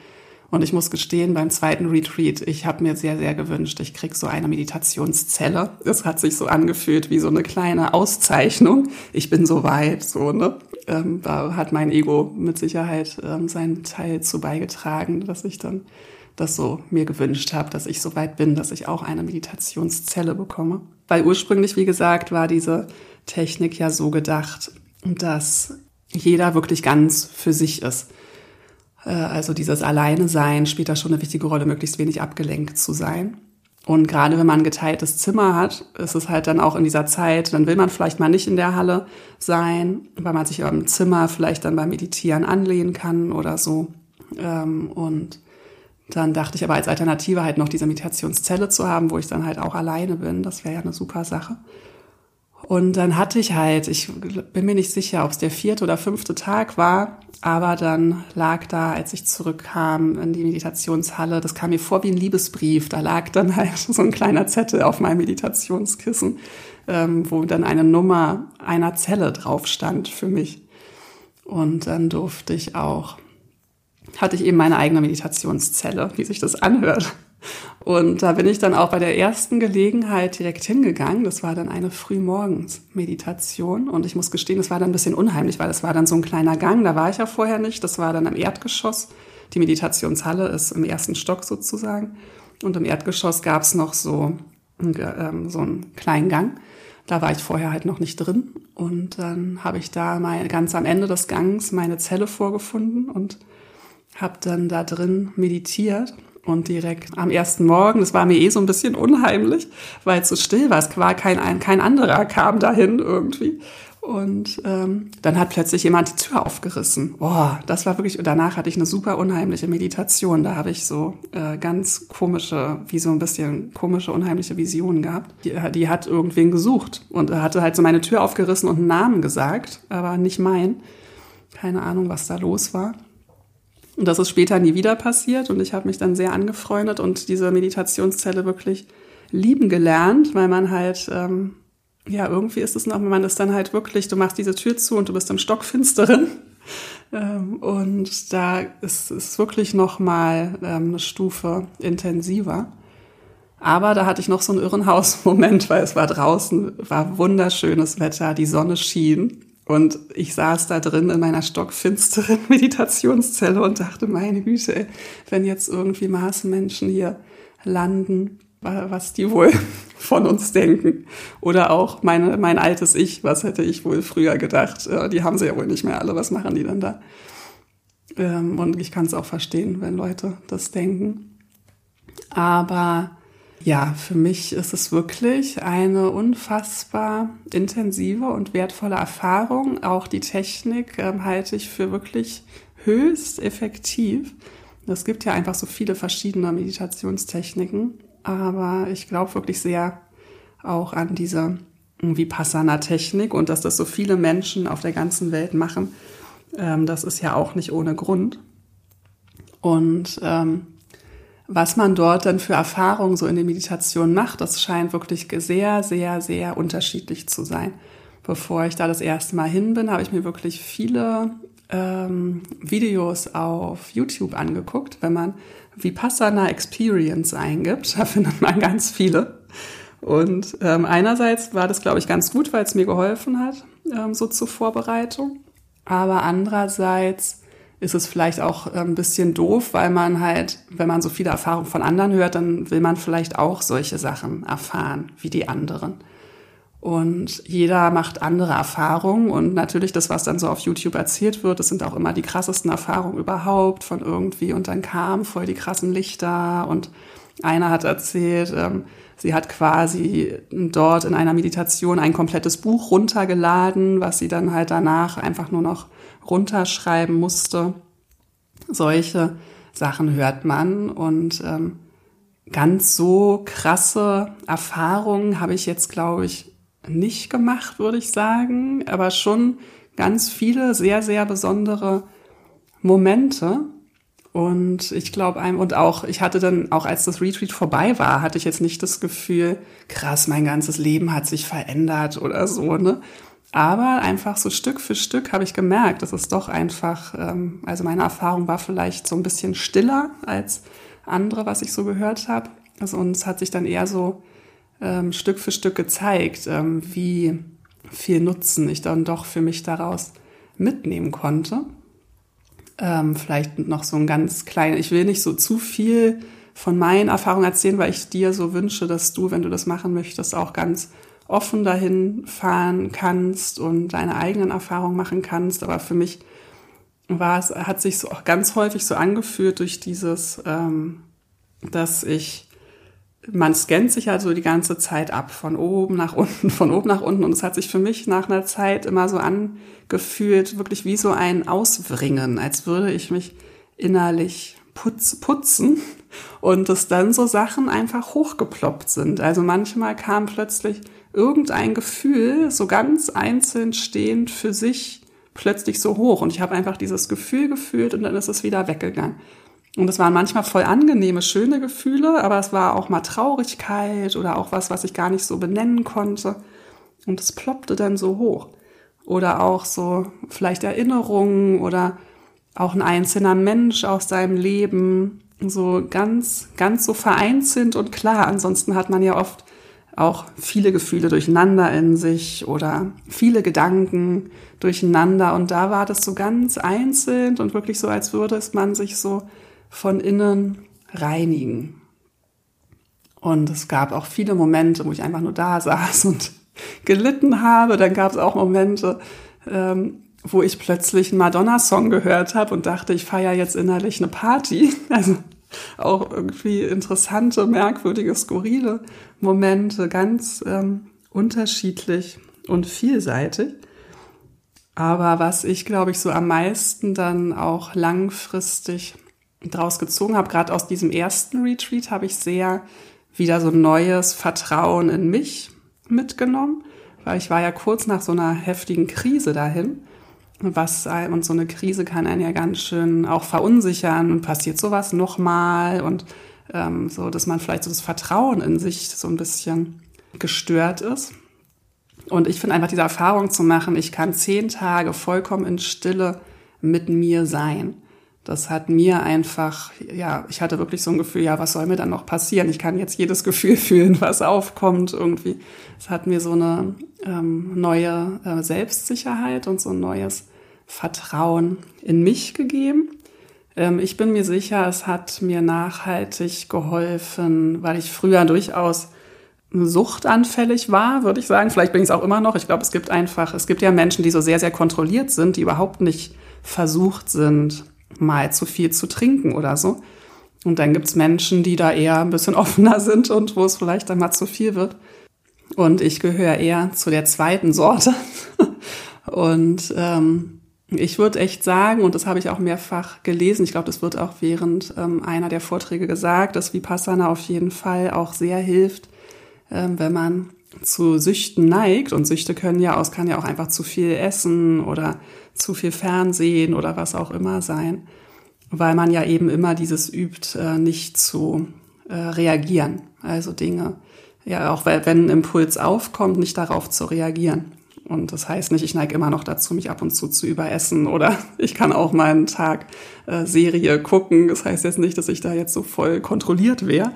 Und ich muss gestehen, beim zweiten Retreat, ich habe mir sehr, sehr gewünscht, ich krieg so eine Meditationszelle. Es hat sich so angefühlt wie so eine kleine Auszeichnung. Ich bin so weit, so, ne? Ähm, da hat mein Ego mit Sicherheit ähm, seinen Teil zu beigetragen, dass ich dann das so mir gewünscht habe, dass ich so weit bin, dass ich auch eine Meditationszelle bekomme. Weil ursprünglich, wie gesagt, war diese Technik ja so gedacht, dass jeder wirklich ganz für sich ist. Äh, also dieses Alleine sein spielt da schon eine wichtige Rolle, möglichst wenig abgelenkt zu sein. Und gerade wenn man ein geteiltes Zimmer hat, ist es halt dann auch in dieser Zeit, dann will man vielleicht mal nicht in der Halle sein, weil man sich im Zimmer vielleicht dann beim Meditieren anlehnen kann oder so. Ähm, und dann dachte ich aber als Alternative halt noch diese Meditationszelle zu haben, wo ich dann halt auch alleine bin. Das wäre ja eine super Sache. Und dann hatte ich halt, ich bin mir nicht sicher, ob es der vierte oder fünfte Tag war, aber dann lag da, als ich zurückkam in die Meditationshalle, das kam mir vor wie ein Liebesbrief, da lag dann halt so ein kleiner Zettel auf meinem Meditationskissen, ähm, wo dann eine Nummer einer Zelle drauf stand für mich. Und dann durfte ich auch, hatte ich eben meine eigene Meditationszelle, wie sich das anhört. Und da bin ich dann auch bei der ersten Gelegenheit direkt hingegangen. Das war dann eine Frühmorgens-Meditation. Und ich muss gestehen, das war dann ein bisschen unheimlich, weil das war dann so ein kleiner Gang. Da war ich ja vorher nicht. Das war dann im Erdgeschoss. Die Meditationshalle ist im ersten Stock sozusagen. Und im Erdgeschoss gab es noch so, ähm, so einen kleinen Gang. Da war ich vorher halt noch nicht drin. Und dann habe ich da mal ganz am Ende des Gangs meine Zelle vorgefunden und habe dann da drin meditiert und direkt am ersten Morgen, das war mir eh so ein bisschen unheimlich, weil es so still war. Es war kein, kein anderer kam dahin irgendwie. Und ähm, dann hat plötzlich jemand die Tür aufgerissen. Boah, das war wirklich, danach hatte ich eine super unheimliche Meditation. Da habe ich so äh, ganz komische, wie so ein bisschen komische, unheimliche Visionen gehabt. Die, die hat irgendwen gesucht und hatte halt so meine Tür aufgerissen und einen Namen gesagt, aber nicht mein. Keine Ahnung, was da los war. Und das ist später nie wieder passiert und ich habe mich dann sehr angefreundet und diese Meditationszelle wirklich lieben gelernt, weil man halt, ähm, ja, irgendwie ist es noch, man ist dann halt wirklich, du machst diese Tür zu und du bist im Stockfinsteren. Ähm, und da ist es wirklich noch mal ähm, eine Stufe intensiver. Aber da hatte ich noch so einen Irrenhaus-Moment, weil es war draußen, war wunderschönes Wetter, die Sonne schien und ich saß da drin in meiner stockfinsteren Meditationszelle und dachte, meine Güte, wenn jetzt irgendwie Marsmenschen hier landen, was die wohl von uns denken. Oder auch meine, mein altes Ich, was hätte ich wohl früher gedacht? Die haben sie ja wohl nicht mehr alle, was machen die denn da? Ähm, und ich kann es auch verstehen, wenn Leute das denken. Aber ja, für mich ist es wirklich eine unfassbar intensive und wertvolle Erfahrung. Auch die Technik äh, halte ich für wirklich höchst effektiv. Es gibt ja einfach so viele verschiedene Meditationstechniken, aber ich glaube wirklich sehr auch an diese Vipassana-Technik und dass das so viele Menschen auf der ganzen Welt machen. Ähm, das ist ja auch nicht ohne Grund. Und ähm, was man dort dann für Erfahrungen so in der Meditation macht, das scheint wirklich sehr, sehr, sehr unterschiedlich zu sein. Bevor ich da das erste Mal hin bin, habe ich mir wirklich viele ähm, Videos auf YouTube angeguckt. Wenn man Vipassana Experience eingibt, da findet man ganz viele. Und ähm, einerseits war das, glaube ich, ganz gut, weil es mir geholfen hat, ähm, so zur Vorbereitung. Aber andererseits ist es vielleicht auch äh, ein bisschen doof, weil man halt, wenn man so viele Erfahrungen von anderen hört, dann will man vielleicht auch solche Sachen erfahren wie die anderen. Und jeder macht andere Erfahrungen und natürlich das, was dann so auf YouTube erzählt wird, das sind auch immer die krassesten Erfahrungen überhaupt von irgendwie und dann kam voll die krassen Lichter und einer hat erzählt, ähm, sie hat quasi dort in einer Meditation ein komplettes Buch runtergeladen, was sie dann halt danach einfach nur noch runterschreiben musste. Solche Sachen hört man und ähm, ganz so krasse Erfahrungen habe ich jetzt, glaube ich, nicht gemacht, würde ich sagen, aber schon ganz viele sehr, sehr besondere Momente. Und ich glaube, und auch, ich hatte dann, auch als das Retreat vorbei war, hatte ich jetzt nicht das Gefühl, krass, mein ganzes Leben hat sich verändert oder so, ne? Aber einfach so Stück für Stück habe ich gemerkt, dass es doch einfach, ähm, also meine Erfahrung war vielleicht so ein bisschen stiller als andere, was ich so gehört habe. Also uns hat sich dann eher so ähm, Stück für Stück gezeigt, ähm, wie viel Nutzen ich dann doch für mich daraus mitnehmen konnte. Ähm, vielleicht noch so ein ganz kleiner, ich will nicht so zu viel von meinen Erfahrungen erzählen, weil ich dir so wünsche, dass du, wenn du das machen möchtest, auch ganz offen dahin fahren kannst und deine eigenen Erfahrungen machen kannst. Aber für mich war es, hat sich so auch ganz häufig so angefühlt durch dieses, ähm, dass ich, man scannt sich also die ganze Zeit ab, von oben nach unten, von oben nach unten. Und es hat sich für mich nach einer Zeit immer so angefühlt, wirklich wie so ein Auswringen, als würde ich mich innerlich putz, putzen und dass dann so Sachen einfach hochgeploppt sind. Also manchmal kam plötzlich irgendein Gefühl so ganz einzeln stehend für sich plötzlich so hoch und ich habe einfach dieses Gefühl gefühlt und dann ist es wieder weggegangen. Und es waren manchmal voll angenehme, schöne Gefühle, aber es war auch mal Traurigkeit oder auch was, was ich gar nicht so benennen konnte. Und es ploppte dann so hoch. Oder auch so vielleicht Erinnerungen oder auch ein einzelner Mensch aus seinem Leben. So ganz, ganz so vereinzelt und klar. Ansonsten hat man ja oft auch viele Gefühle durcheinander in sich oder viele Gedanken durcheinander. Und da war das so ganz einzeln und wirklich so, als würde es man sich so von innen reinigen. Und es gab auch viele Momente, wo ich einfach nur da saß und gelitten habe. Dann gab es auch Momente, ähm, wo ich plötzlich einen Madonna-Song gehört habe und dachte, ich feiere jetzt innerlich eine Party. Also auch irgendwie interessante, merkwürdige, skurrile Momente, ganz ähm, unterschiedlich und vielseitig. Aber was ich, glaube ich, so am meisten dann auch langfristig draus gezogen habe, gerade aus diesem ersten Retreat, habe ich sehr wieder so neues Vertrauen in mich mitgenommen, weil ich war ja kurz nach so einer heftigen Krise dahin was und so eine Krise kann einen ja ganz schön auch verunsichern und passiert sowas nochmal und ähm, so dass man vielleicht so das Vertrauen in sich so ein bisschen gestört ist. Und ich finde einfach diese Erfahrung zu machen, ich kann zehn Tage vollkommen in Stille mit mir sein. Das hat mir einfach, ja, ich hatte wirklich so ein Gefühl, ja, was soll mir dann noch passieren? Ich kann jetzt jedes Gefühl fühlen, was aufkommt irgendwie. Es hat mir so eine ähm, neue äh, Selbstsicherheit und so ein neues Vertrauen in mich gegeben. Ähm, ich bin mir sicher, es hat mir nachhaltig geholfen, weil ich früher durchaus suchtanfällig war, würde ich sagen. Vielleicht bin ich es auch immer noch. Ich glaube, es gibt einfach, es gibt ja Menschen, die so sehr, sehr kontrolliert sind, die überhaupt nicht versucht sind, mal zu viel zu trinken oder so. Und dann gibt es Menschen, die da eher ein bisschen offener sind und wo es vielleicht dann mal zu viel wird. Und ich gehöre eher zu der zweiten Sorte. und ähm, ich würde echt sagen, und das habe ich auch mehrfach gelesen, ich glaube, das wird auch während ähm, einer der Vorträge gesagt, dass Vipassana auf jeden Fall auch sehr hilft, ähm, wenn man zu Süchten neigt. Und Süchte können ja aus, kann ja auch einfach zu viel essen oder zu viel Fernsehen oder was auch immer sein, weil man ja eben immer dieses übt, äh, nicht zu äh, reagieren. Also Dinge, ja, auch wenn ein Impuls aufkommt, nicht darauf zu reagieren. Und das heißt nicht, ich neige immer noch dazu, mich ab und zu zu überessen oder ich kann auch mal einen Tag äh, Serie gucken. Das heißt jetzt nicht, dass ich da jetzt so voll kontrolliert wäre,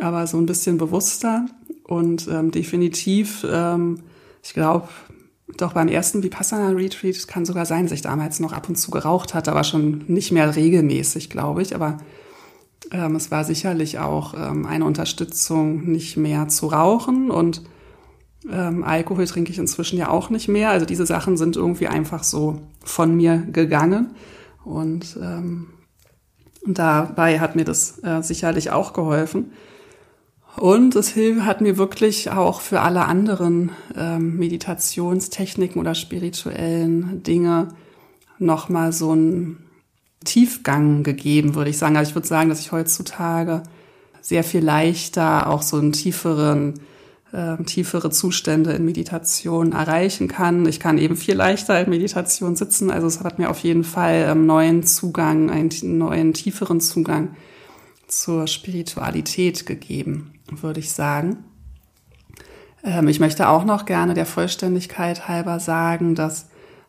aber so ein bisschen bewusster und ähm, definitiv, ähm, ich glaube, doch beim ersten Vipassana Retreat kann sogar sein, dass ich damals noch ab und zu geraucht hatte, aber schon nicht mehr regelmäßig, glaube ich. Aber ähm, es war sicherlich auch ähm, eine Unterstützung, nicht mehr zu rauchen und ähm, Alkohol trinke ich inzwischen ja auch nicht mehr. Also diese Sachen sind irgendwie einfach so von mir gegangen. Und ähm, dabei hat mir das äh, sicherlich auch geholfen. Und es hat mir wirklich auch für alle anderen ähm, Meditationstechniken oder spirituellen Dinge nochmal so einen Tiefgang gegeben, würde ich sagen. Also ich würde sagen, dass ich heutzutage sehr viel leichter auch so einen tieferen äh, tiefere Zustände in Meditation erreichen kann. Ich kann eben viel leichter in Meditation sitzen. Also es hat mir auf jeden Fall ähm, neuen Zugang, einen neuen tieferen Zugang zur Spiritualität gegeben, würde ich sagen. Ähm, ich möchte auch noch gerne der Vollständigkeit halber sagen, dass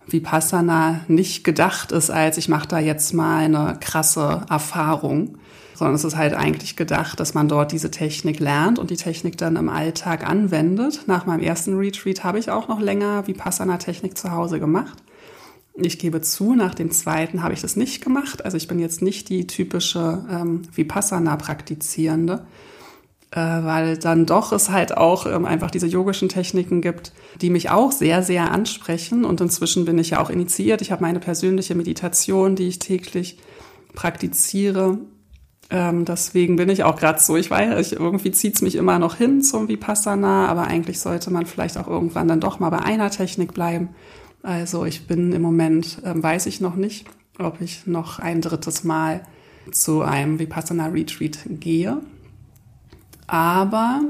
Vipassana nicht gedacht ist als ich mache da jetzt mal eine krasse Erfahrung, sondern es ist halt eigentlich gedacht, dass man dort diese Technik lernt und die Technik dann im Alltag anwendet. Nach meinem ersten Retreat habe ich auch noch länger Vipassana-Technik zu Hause gemacht. Ich gebe zu, nach dem zweiten habe ich das nicht gemacht. Also ich bin jetzt nicht die typische ähm, Vipassana-Praktizierende, äh, weil dann doch es halt auch ähm, einfach diese yogischen Techniken gibt, die mich auch sehr, sehr ansprechen. Und inzwischen bin ich ja auch initiiert. Ich habe meine persönliche Meditation, die ich täglich praktiziere ähm, deswegen bin ich auch gerade so. Ich weiß, ich, irgendwie zieht's mich immer noch hin zum Vipassana, aber eigentlich sollte man vielleicht auch irgendwann dann doch mal bei einer Technik bleiben. Also ich bin im Moment, ähm, weiß ich noch nicht, ob ich noch ein drittes Mal zu einem Vipassana Retreat gehe. Aber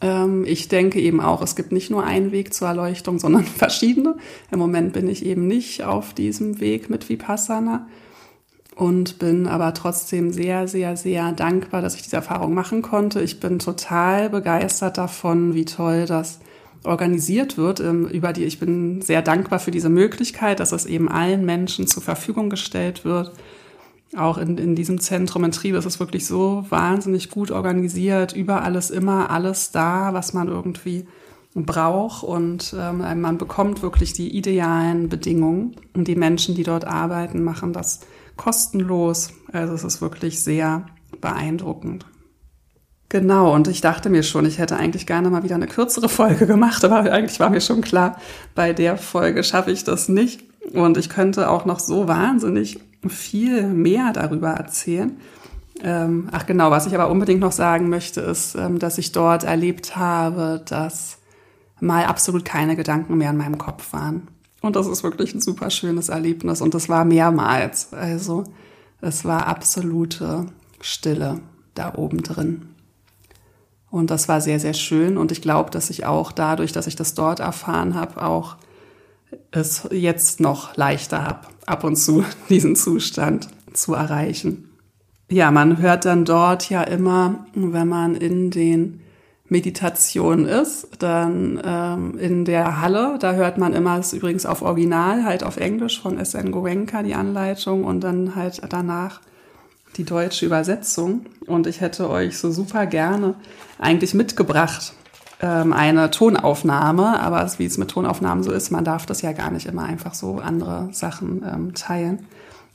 ähm, ich denke eben auch, es gibt nicht nur einen Weg zur Erleuchtung, sondern verschiedene. Im Moment bin ich eben nicht auf diesem Weg mit Vipassana und bin aber trotzdem sehr, sehr, sehr dankbar, dass ich diese Erfahrung machen konnte. Ich bin total begeistert davon, wie toll das organisiert wird. Ähm, über die ich bin sehr dankbar für diese Möglichkeit, dass es eben allen Menschen zur Verfügung gestellt wird. Auch in, in diesem Zentrum in Triebe ist es wirklich so wahnsinnig gut organisiert. Überall ist immer alles da, was man irgendwie braucht und ähm, man bekommt wirklich die idealen Bedingungen. Und die Menschen, die dort arbeiten, machen das kostenlos. Also es ist wirklich sehr beeindruckend. Genau, und ich dachte mir schon, ich hätte eigentlich gerne mal wieder eine kürzere Folge gemacht, aber eigentlich war mir schon klar, bei der Folge schaffe ich das nicht. Und ich könnte auch noch so wahnsinnig viel mehr darüber erzählen. Ähm, ach genau, was ich aber unbedingt noch sagen möchte, ist, ähm, dass ich dort erlebt habe, dass mal absolut keine Gedanken mehr in meinem Kopf waren. Und das ist wirklich ein super schönes Erlebnis. Und das war mehrmals. Also es war absolute Stille da oben drin. Und das war sehr, sehr schön. Und ich glaube, dass ich auch dadurch, dass ich das dort erfahren habe, auch es jetzt noch leichter habe, ab und zu diesen Zustand zu erreichen. ja, man hört dann dort ja immer, wenn man in den Meditationen ist, dann ähm, in der Halle, da hört man immer, ist übrigens auf Original, halt auf Englisch von SN Goenka die Anleitung und dann halt danach die deutsche Übersetzung. Und ich hätte euch so super gerne eigentlich mitgebracht ähm, eine Tonaufnahme, aber wie es mit Tonaufnahmen so ist, man darf das ja gar nicht immer einfach so andere Sachen ähm, teilen.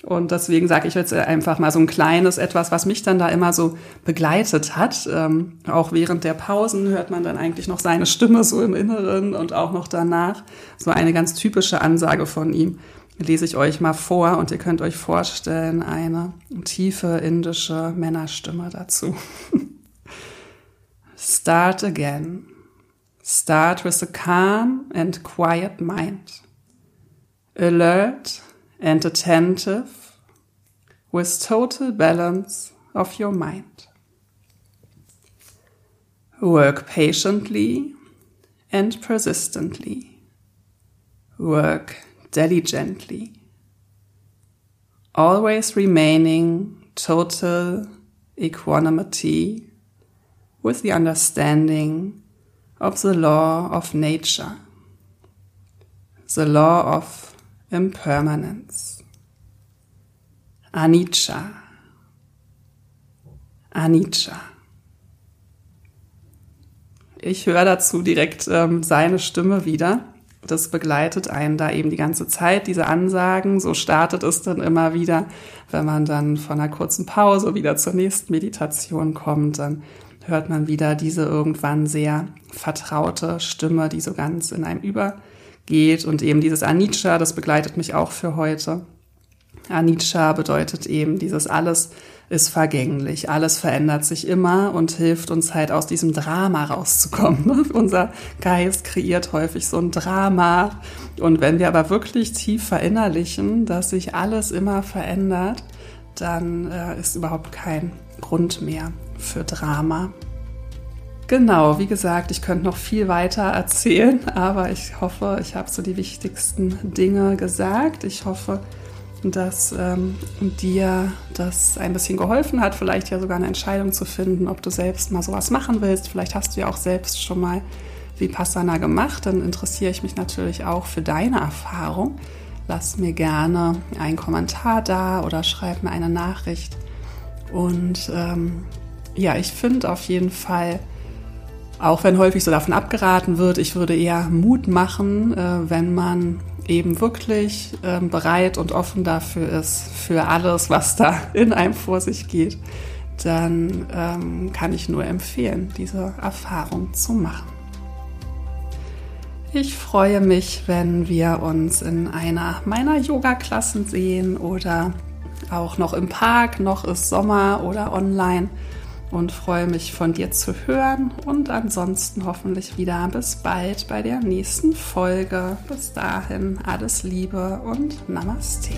Und deswegen sage ich jetzt einfach mal so ein kleines etwas, was mich dann da immer so begleitet hat. Ähm, auch während der Pausen hört man dann eigentlich noch seine Stimme so im Inneren und auch noch danach. So eine ganz typische Ansage von ihm lese ich euch mal vor und ihr könnt euch vorstellen, eine tiefe indische Männerstimme dazu. Start again. Start with a calm and quiet mind. Alert and attentive with total balance of your mind. Work patiently and persistently. Work diligently. Always remaining total equanimity with the understanding of the law of nature, the law of Impermanence. Anicca. Anicca. Ich höre dazu direkt ähm, seine Stimme wieder. Das begleitet einen da eben die ganze Zeit, diese Ansagen. So startet es dann immer wieder. Wenn man dann von einer kurzen Pause wieder zur nächsten Meditation kommt, dann hört man wieder diese irgendwann sehr vertraute Stimme, die so ganz in einem über geht und eben dieses Anicca, das begleitet mich auch für heute. Anicca bedeutet eben dieses alles ist vergänglich, alles verändert sich immer und hilft uns halt aus diesem Drama rauszukommen. Unser Geist kreiert häufig so ein Drama und wenn wir aber wirklich tief verinnerlichen, dass sich alles immer verändert, dann äh, ist überhaupt kein Grund mehr für Drama. Genau, wie gesagt, ich könnte noch viel weiter erzählen, aber ich hoffe, ich habe so die wichtigsten Dinge gesagt. Ich hoffe, dass ähm, dir das ein bisschen geholfen hat, vielleicht ja sogar eine Entscheidung zu finden, ob du selbst mal sowas machen willst. Vielleicht hast du ja auch selbst schon mal Vipassana gemacht, dann interessiere ich mich natürlich auch für deine Erfahrung. Lass mir gerne einen Kommentar da oder schreib mir eine Nachricht. Und ähm, ja, ich finde auf jeden Fall, auch wenn häufig so davon abgeraten wird, ich würde eher Mut machen, äh, wenn man eben wirklich ähm, bereit und offen dafür ist, für alles, was da in einem vor sich geht, dann ähm, kann ich nur empfehlen, diese Erfahrung zu machen. Ich freue mich, wenn wir uns in einer meiner Yoga-Klassen sehen oder auch noch im Park, noch ist Sommer oder online und freue mich von dir zu hören und ansonsten hoffentlich wieder bis bald bei der nächsten Folge. Bis dahin alles Liebe und Namaste.